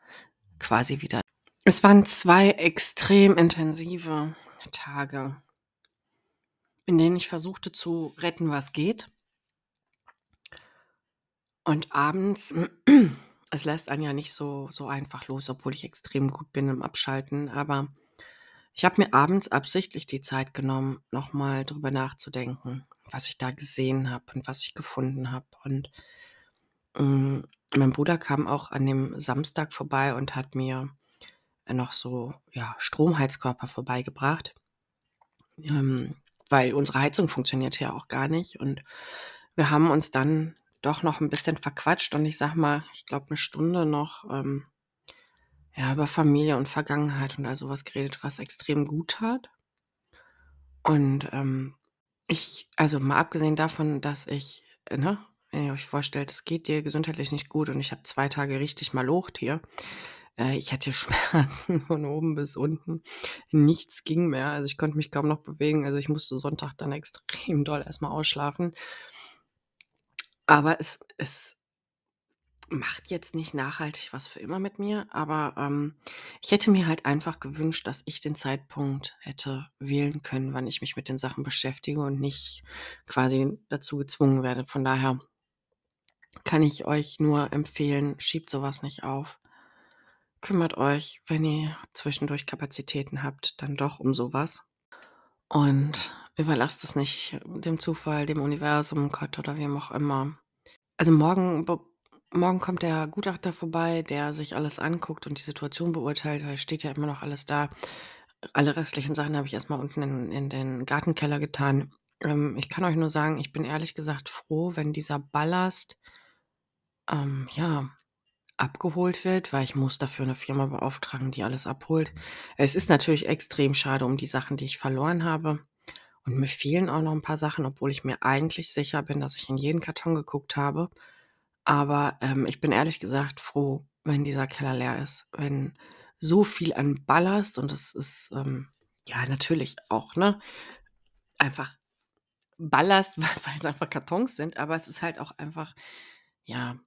quasi wieder. Es waren zwei extrem intensive Tage, in denen ich versuchte zu retten, was geht. Und abends, es lässt einen ja nicht so, so einfach los, obwohl ich extrem gut bin im Abschalten, aber ich habe mir abends absichtlich die Zeit genommen, nochmal drüber nachzudenken, was ich da gesehen habe und was ich gefunden habe. Und ähm, mein Bruder kam auch an dem Samstag vorbei und hat mir noch so ja, Stromheizkörper vorbeigebracht, ähm, weil unsere Heizung funktioniert ja auch gar nicht. Und wir haben uns dann doch noch ein bisschen verquatscht und ich sag mal, ich glaube, eine Stunde noch ähm, ja, über Familie und Vergangenheit und all sowas geredet, was extrem gut tat. Und, ähm, ich also mal abgesehen davon, dass ich, ne, wenn ihr euch vorstellt, es geht dir gesundheitlich nicht gut und ich habe zwei Tage richtig malocht hier. Äh, ich hatte Schmerzen von oben bis unten. Nichts ging mehr. Also, ich konnte mich kaum noch bewegen. Also, ich musste Sonntag dann extrem doll erstmal ausschlafen. Aber es es macht jetzt nicht nachhaltig was für immer mit mir, aber ähm, ich hätte mir halt einfach gewünscht, dass ich den Zeitpunkt hätte wählen können, wann ich mich mit den Sachen beschäftige und nicht quasi dazu gezwungen werde. Von daher kann ich euch nur empfehlen, schiebt sowas nicht auf. Kümmert euch, wenn ihr zwischendurch Kapazitäten habt, dann doch um sowas. Und überlasst es nicht dem Zufall, dem Universum, Gott oder wem auch immer. Also morgen Morgen kommt der Gutachter vorbei, der sich alles anguckt und die Situation beurteilt. Da steht ja immer noch alles da. Alle restlichen Sachen habe ich erstmal unten in in den Gartenkeller getan. Ähm, ich kann euch nur sagen, ich bin ehrlich gesagt froh, wenn dieser Ballast, ähm, ja, abgeholt wird, weil ich muss dafür eine Firma beauftragen, die alles abholt. Es ist natürlich extrem schade um die Sachen, die ich verloren habe. Und mir fehlen auch noch ein paar Sachen, obwohl ich mir eigentlich sicher bin, dass ich in jeden Karton geguckt habe. Aber, ähm, ich bin ehrlich gesagt froh, wenn dieser Keller leer ist, wenn so viel an Ballast und das ist, ähm, ja, natürlich auch, ne, einfach Ballast, weil es einfach Kartons sind, aber es ist halt auch einfach, ja,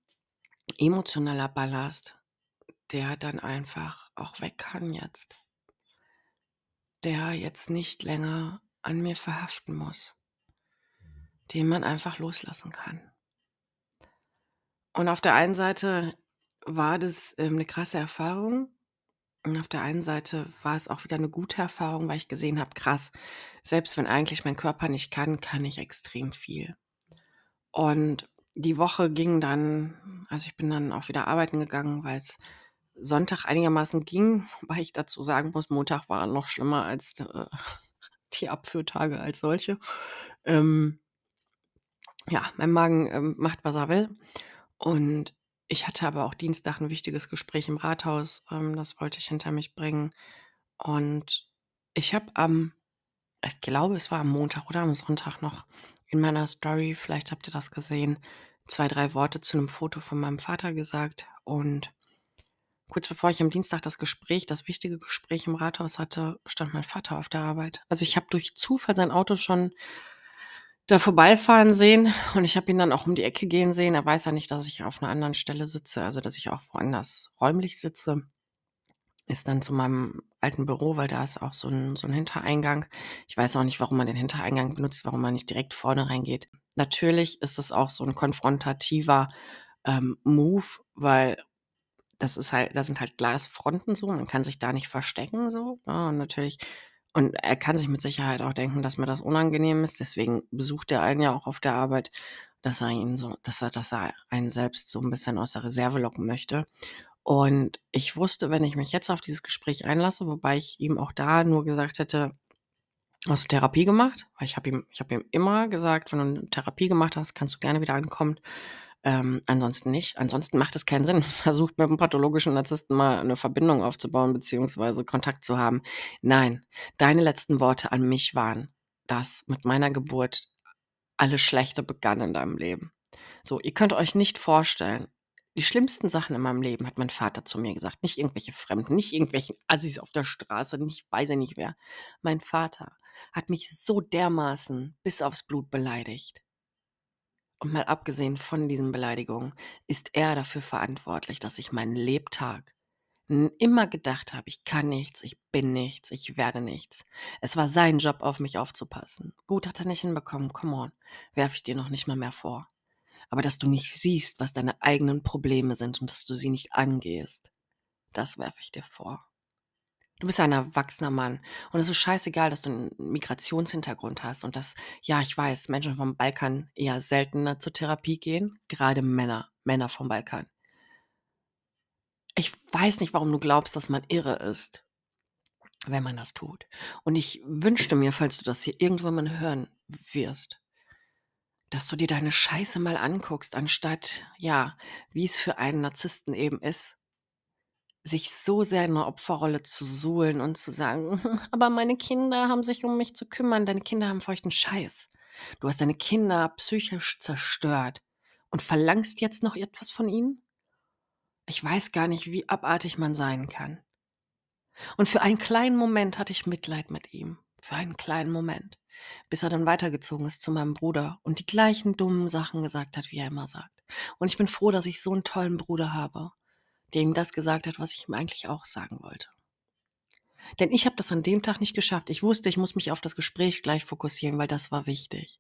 emotionaler Ballast, der dann einfach auch weg kann jetzt. Der jetzt nicht länger an mir verhaften muss. Den man einfach loslassen kann. Und auf der einen Seite war das, ähm, 'ne krasse Erfahrung. Und auf der einen Seite war es auch wieder eine gute Erfahrung, weil ich gesehen habe: Krass, selbst wenn eigentlich mein Körper nicht kann, kann ich extrem viel. Und die Woche ging dann also, ich bin dann auch wieder arbeiten gegangen, weil es Sonntag einigermaßen ging, wobei ich dazu sagen muss, Montag war noch schlimmer als, äh, die Abführtage als solche. Ähm ja, mein Magen, ähm, macht, was er will. Und ich hatte aber auch Dienstag ein wichtiges Gespräch im Rathaus, ähm, das wollte ich hinter mich bringen. Und ich habe am ich glaube, es war am Montag oder am Sonntag noch in meiner Story, vielleicht habt ihr das gesehen, zwei, drei Worte zu einem Foto von meinem Vater gesagt. Und kurz bevor ich am Dienstag das Gespräch, das wichtige Gespräch im Rathaus hatte, stand mein Vater auf der Arbeit. Also, ich habe durch Zufall sein Auto schon da vorbeifahren sehen und ich habe ihn dann auch um die Ecke gehen sehen. Er weiß ja nicht, dass ich auf einer anderen Stelle sitze, also, dass ich auch woanders räumlich sitze. Ist dann zu meinem alten Büro, weil da ist auch so ein so 'n Hintereingang. Ich weiß auch nicht, warum man den Hintereingang benutzt, warum man nicht direkt vorne reingeht. Natürlich ist es auch so ein konfrontativer, ähm, Move, weil das ist halt da sind halt Glasfronten so, man kann sich da nicht verstecken so, ne? Und natürlich und er kann sich mit Sicherheit auch denken, dass mir das unangenehm ist. Deswegen besucht er einen ja auch auf der Arbeit, dass er ihn so dass er dass er einen selbst so ein bisschen aus der Reserve locken möchte. Und ich wusste, wenn ich mich jetzt auf dieses Gespräch einlasse, wobei ich ihm auch da nur gesagt hätte: „Hast du Therapie gemacht?“ Weil ich habe ihm ich habe ihm immer gesagt: „Wenn du 'ne Therapie gemacht hast, kannst du gerne wieder ankommen. Ähm, ansonsten nicht. Ansonsten macht es keinen Sinn. Versucht mit 'nem pathologischen Narzissten mal eine Verbindung aufzubauen beziehungsweise Kontakt zu haben. Nein, deine letzten Worte an mich waren, dass mit meiner Geburt alles Schlechte begann in deinem Leben. So, ihr könnt euch nicht vorstellen, die schlimmsten Sachen in meinem Leben hat mein Vater zu mir gesagt. Nicht irgendwelche Fremden, nicht irgendwelchen Assis auf der Straße, nicht weiß ich nicht wer. Mein Vater hat mich so dermaßen bis aufs Blut beleidigt. Und mal abgesehen von diesen Beleidigungen ist er dafür verantwortlich, dass ich meinen Lebtag immer gedacht habe: „Ich kann nichts, ich bin nichts, ich werde nichts.“ Es war sein Job, auf mich aufzupassen. Gut, hat er nicht hinbekommen, come on, werfe ich dir noch nicht mal mehr vor. Aber dass du nicht siehst, was deine eigenen Probleme sind und dass du sie nicht angehst, das werfe ich dir vor. Du bist ein erwachsener Mann und es ist scheißegal, dass du einen Migrationshintergrund hast und dass ja, ich weiß, Menschen vom Balkan eher seltener zur Therapie gehen, gerade Männer, Männer vom Balkan. Ich weiß nicht, warum du glaubst, dass man irre ist, wenn man das tut. Und ich wünschte mir, falls du das hier irgendwann mal hören wirst, dass du dir deine Scheiße mal anguckst, anstatt, ja, wie es für einen Narzissten eben ist, sich so sehr in 'ner Opferrolle zu suhlen und zu sagen: „Aber meine Kinder haben sich um mich zu kümmern.“ Deine Kinder haben feuchten Scheiß. Du hast deine Kinder psychisch zerstört und verlangst jetzt noch etwas von ihnen? Ich weiß gar nicht, wie abartig man sein kann. Und für einen kleinen Moment hatte ich Mitleid mit ihm. Für einen kleinen Moment. Bis er dann weitergezogen ist zu meinem Bruder und die gleichen dummen Sachen gesagt hat, wie er immer sagt. Und ich bin froh, dass ich so 'n tollen Bruder habe, der ihm das gesagt hat, was ich ihm eigentlich auch sagen wollte. Denn ich habe das an dem Tag nicht geschafft. Ich wusste, ich muss mich auf das Gespräch gleich fokussieren, weil das war wichtig.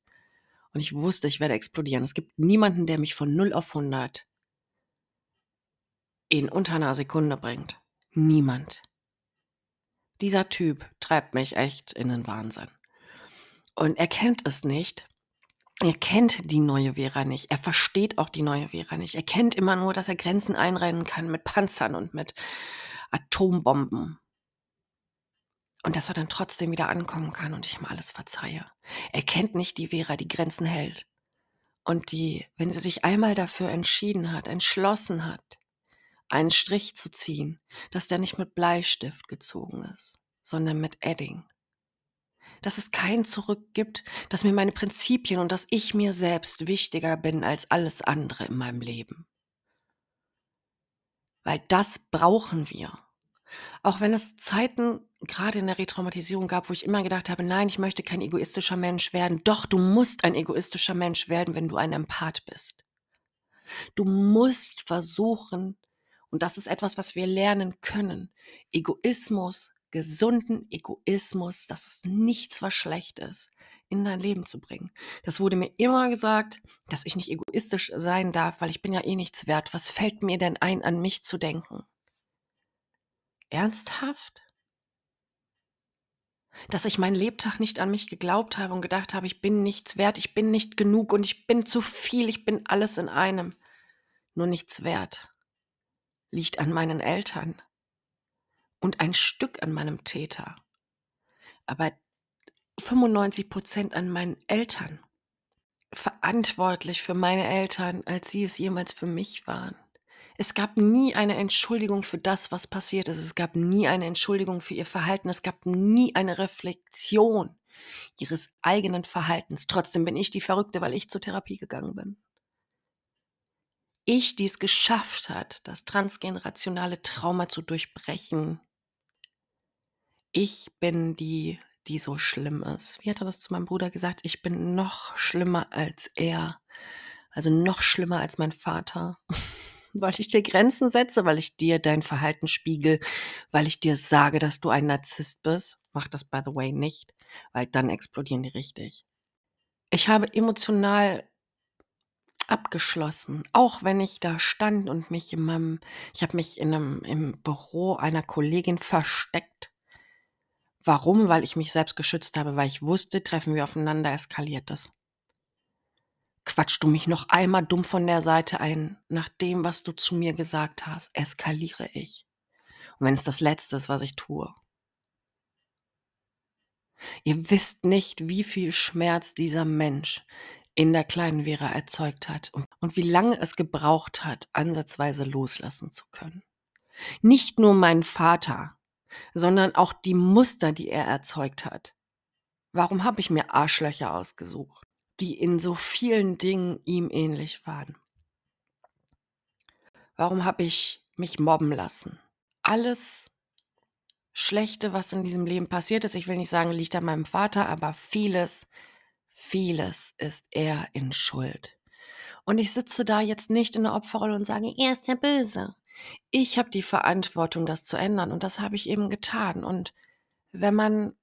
Und ich wusste, ich werde explodieren. Es gibt niemanden, der mich von 0 auf 100 in unter 'ner Sekunde bringt. Niemand. Dieser Typ treibt mich echt in den Wahnsinn. Und er kennt es nicht. Er kennt die neue Vera nicht. Er versteht auch die neue Vera nicht. Er kennt immer nur, dass er Grenzen einrennen kann mit Panzern und mit Atombomben. Und dass er dann trotzdem wieder ankommen kann und ich ihm alles verzeihe. Er kennt nicht die Vera, die Grenzen hält. Und die, wenn sie sich einmal dafür entschieden hat, entschlossen hat, einen Strich zu ziehen, dass der nicht mit Bleistift gezogen ist, sondern mit Edding. Dass es kein Zurück gibt, dass mir meine Prinzipien und dass ich mir selbst wichtiger bin als alles andere in meinem Leben. Weil das brauchen wir. Auch wenn es Zeiten gerade in der Retraumatisierung gab, wo ich immer gedacht habe: „Nein, ich möchte kein egoistischer Mensch werden.“ Doch, du musst ein egoistischer Mensch werden, wenn du ein Empath bist. Du musst versuchen und das ist etwas, was wir lernen können, Egoismus, gesunden Egoismus, das ist nichts, was schlecht ist, in dein Leben zu bringen. Das wurde mir immer gesagt, dass ich nicht egoistisch sein darf, weil ich bin ja eh nichts wert. Was fällt mir denn ein, an mich zu denken? Ernsthaft? Dass ich meinen Lebtag nicht an mich geglaubt habe und gedacht habe, ich bin nichts wert, ich bin nicht genug und ich bin zu viel, ich bin alles in einem, nur nichts wert, liegt an meinen Eltern und ein Stück an meinem Täter. Aber 95 Prozent an meinen Eltern. Verantwortlich für meine Eltern, als sie es jemals für mich waren. Es gab nie eine Entschuldigung für das, was passiert ist. Es gab nie eine Entschuldigung für ihr Verhalten. Es gab nie eine Reflexion ihres eigenen Verhaltens. Trotzdem bin ich die Verrückte, weil ich zur Therapie gegangen bin. Ich, die es geschafft hat, das transgenerationale Trauma zu durchbrechen. Ich bin die, die so schlimm ist. Wie hat er das zu meinem Bruder gesagt? Ich bin noch schlimmer als er. Also noch schlimmer als mein Vater. weil ich dir Grenzen setze, weil ich dir dein Verhalten spiegel, weil ich dir sage, dass du ein Narzisst bist. Mach das, by the way, nicht, weil dann explodieren die richtig. Ich habe emotional abgeschlossen, auch wenn ich da stand und mich in meinem, ich habe mich in einem, im Büro einer Kollegin versteckt. Warum? Weil ich mich selbst geschützt habe, weil ich wusste, treffen wir aufeinander, eskaliert das quatschst du mich noch einmal dumm von der Seite ein, nach dem, was du zu mir gesagt hast, eskaliere ich. Und wenn es das Letzte ist, was ich tue. Ihr wisst nicht, wie viel Schmerz dieser Mensch in der kleinen Vera erzeugt hat und, und wie lange es gebraucht hat, ansatzweise loslassen zu können. Nicht nur mein Vater, sondern auch die Muster, die er erzeugt hat. Warum habe ich mir Arschlöcher ausgesucht? die in so vielen Dingen ihm ähnlich waren. Warum habe ich mich mobben lassen? Alles Schlechte, was in diesem Leben passiert ist, ich will nicht sagen, liegt an meinem Vater, aber vieles, vieles ist er in Schuld. Und ich sitze da jetzt nicht in der Opferrolle und sage, er ist der Böse. Ich habe die Verantwortung, das zu ändern und das habe ich eben getan. Und wenn man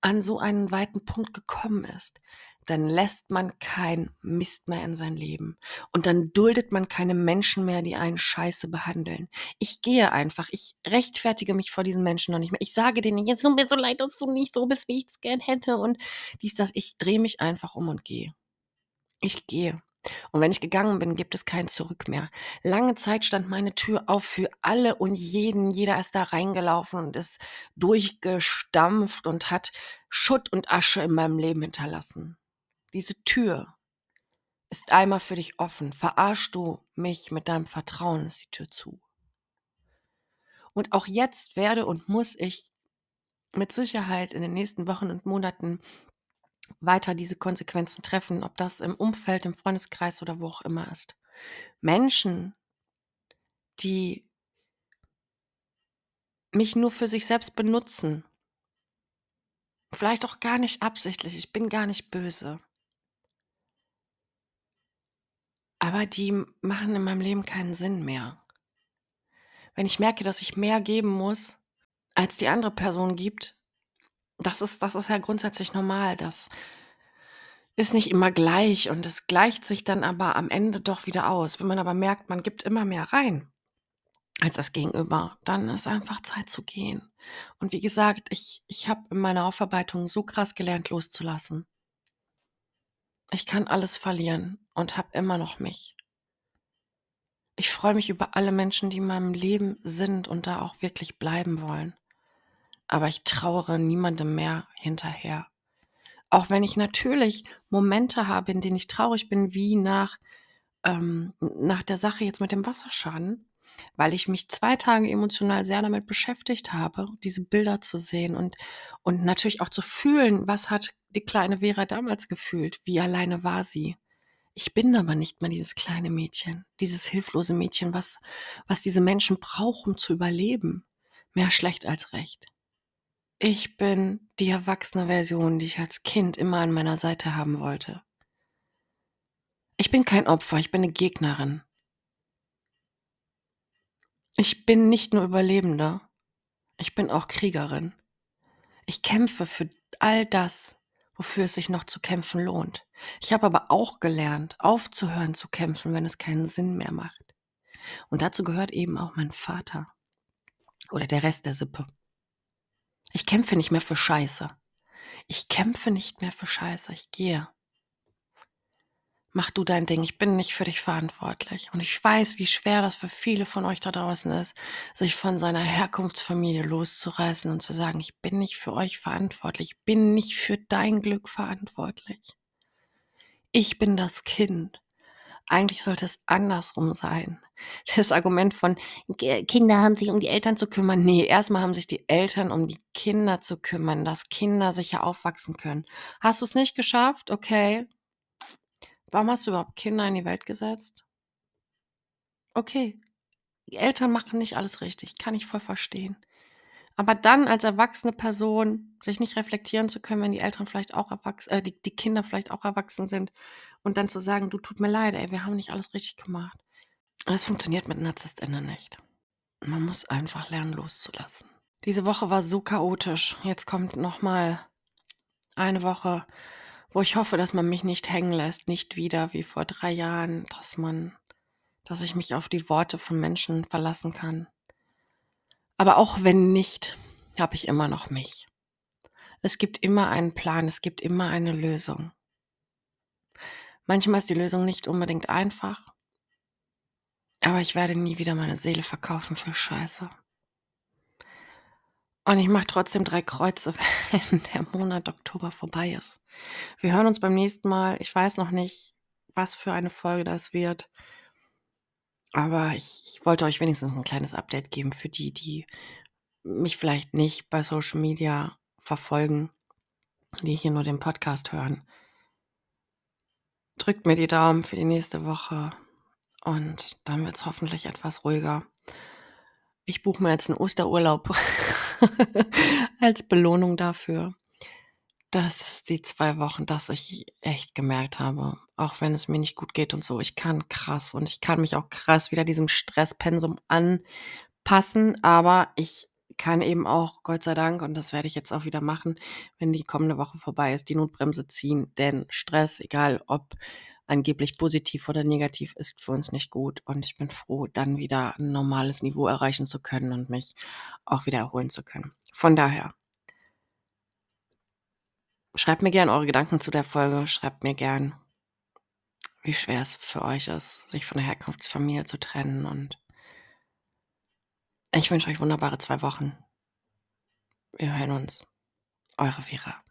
an so einen weiten Punkt gekommen ist, dann lässt man kein Mist mehr in sein Leben. Und dann duldet man keine Menschen mehr, die einen scheiße behandeln. Ich gehe einfach, ich rechtfertige mich vor diesen Menschen noch nicht mehr. Ich sage denen, jetzt tut mir so leid, dass du nicht so bist, wie ich es gern hätte. Und dies, das, ich drehe mich einfach um und gehe. Ich gehe. Und wenn ich gegangen bin, gibt es kein Zurück mehr. Lange Zeit stand meine Tür auf für alle und jeden. Jeder ist da reingelaufen und ist durchgestampft und hat Schutt und Asche in meinem Leben hinterlassen. Diese Tür ist einmal für dich offen. Verarschst du mich mit deinem Vertrauen, ist die Tür zu. Und auch jetzt werde und muss ich mit Sicherheit in den nächsten Wochen und Monaten weiter diese Konsequenzen treffen, ob das im Umfeld, im Freundeskreis oder wo auch immer ist. Menschen, die mich nur für sich selbst benutzen, vielleicht auch gar nicht absichtlich, ich bin gar nicht böse, aber die machen in meinem Leben keinen Sinn mehr. Wenn ich merke, dass ich mehr geben muss, als die andere Person gibt, das ist, das ist ja grundsätzlich normal. Das ist nicht immer gleich und es gleicht sich dann aber am Ende doch wieder aus. Wenn man aber merkt, man gibt immer mehr rein als das Gegenüber, dann ist einfach Zeit zu gehen. Und wie gesagt, ich, ich habe in meiner Aufarbeitung so krass gelernt, loszulassen. Ich kann alles verlieren und habe immer noch mich. Ich freue mich über alle Menschen, die in meinem Leben sind und da auch wirklich bleiben wollen. Aber ich trauere niemandem mehr hinterher. Auch wenn ich natürlich Momente habe, in denen ich traurig bin, wie nach, ähm, nach der Sache jetzt mit dem Wasserschaden, weil ich mich zwei Tage emotional sehr damit beschäftigt habe, diese Bilder zu sehen und, und natürlich auch zu fühlen, was hat die kleine Vera damals gefühlt, wie alleine war sie. Ich bin aber nicht mehr dieses kleine Mädchen, dieses hilflose Mädchen, was, was diese Menschen brauchen, um zu überleben. Mehr schlecht als recht. Ich bin die erwachsene Version, die ich als Kind immer an meiner Seite haben wollte. Ich bin kein Opfer, ich bin eine Gegnerin. Ich bin nicht nur Überlebende, ich bin auch Kriegerin. Ich kämpfe für all das, wofür es sich noch zu kämpfen lohnt. Ich habe aber auch gelernt, aufzuhören zu kämpfen, wenn es keinen Sinn mehr macht. Und dazu gehört eben auch mein Vater oder der Rest der Sippe. Ich kämpfe nicht mehr für Scheiße. Ich kämpfe nicht mehr für Scheiße. Ich gehe. Mach du dein Ding. Ich bin nicht für dich verantwortlich. Und ich weiß, wie schwer das für viele von euch da draußen ist, sich von seiner Herkunftsfamilie loszureißen und zu sagen, ich bin nicht für euch verantwortlich. Ich bin nicht für dein Glück verantwortlich. Ich bin das Kind. Eigentlich sollte es andersrum sein. Das Argument von Kinder haben sich um die Eltern zu kümmern. Nee, erstmal haben sich die Eltern um die Kinder zu kümmern, dass Kinder sicher aufwachsen können. Hast du es nicht geschafft? Okay. Warum hast du überhaupt Kinder in die Welt gesetzt? Okay. Die Eltern machen nicht alles richtig. Kann ich voll verstehen. Aber dann als erwachsene Person sich nicht reflektieren zu können, wenn die Eltern vielleicht auch erwachsen, äh, die, die Kinder vielleicht auch erwachsen sind und dann zu sagen, du tut mir leid, ey, wir haben nicht alles richtig gemacht. Das funktioniert mit NarzisstInnen nicht. Man muss einfach lernen, loszulassen. Diese Woche war so chaotisch. Jetzt kommt nochmal eine Woche, wo ich hoffe, dass man mich nicht hängen lässt, nicht wieder wie vor drei Jahren, dass man, dass ich mich auf die Worte von Menschen verlassen kann. Aber auch wenn nicht, habe ich immer noch mich. Es gibt immer einen Plan, es gibt immer eine Lösung. Manchmal ist die Lösung nicht unbedingt einfach, aber ich werde nie wieder meine Seele verkaufen für Scheiße. Und ich mache trotzdem drei Kreuze, wenn der Monat Oktober vorbei ist. Wir hören uns beim nächsten Mal. Ich weiß noch nicht, was für eine Folge das wird. Aber ich, ich wollte euch wenigstens ein kleines Update geben für die, die mich vielleicht nicht bei Social Media verfolgen, die hier nur den Podcast hören. Drückt mir die Daumen für die nächste Woche und dann wird es hoffentlich etwas ruhiger. Ich buche mir jetzt einen Osterurlaub als Belohnung dafür, dass die zwei Wochen, dass ich echt gemerkt habe, auch wenn es mir nicht gut geht und so, ich kann krass und ich kann mich auch krass wieder diesem Stresspensum anpassen, aber ich kann eben auch, Gott sei Dank, und das werde ich jetzt auch wieder machen, wenn die kommende Woche vorbei ist, die Notbremse ziehen. Denn Stress, egal ob angeblich positiv oder negativ, ist für uns nicht gut. Und ich bin froh, dann wieder ein normales Niveau erreichen zu können und mich auch wieder erholen zu können. Von daher, schreibt mir gern eure Gedanken zu der Folge. Schreibt mir gern, wie schwer es für euch ist, sich von der Herkunftsfamilie zu trennen und ich wünsche euch wunderbare zwei Wochen. Wir hören uns. Eure Vera.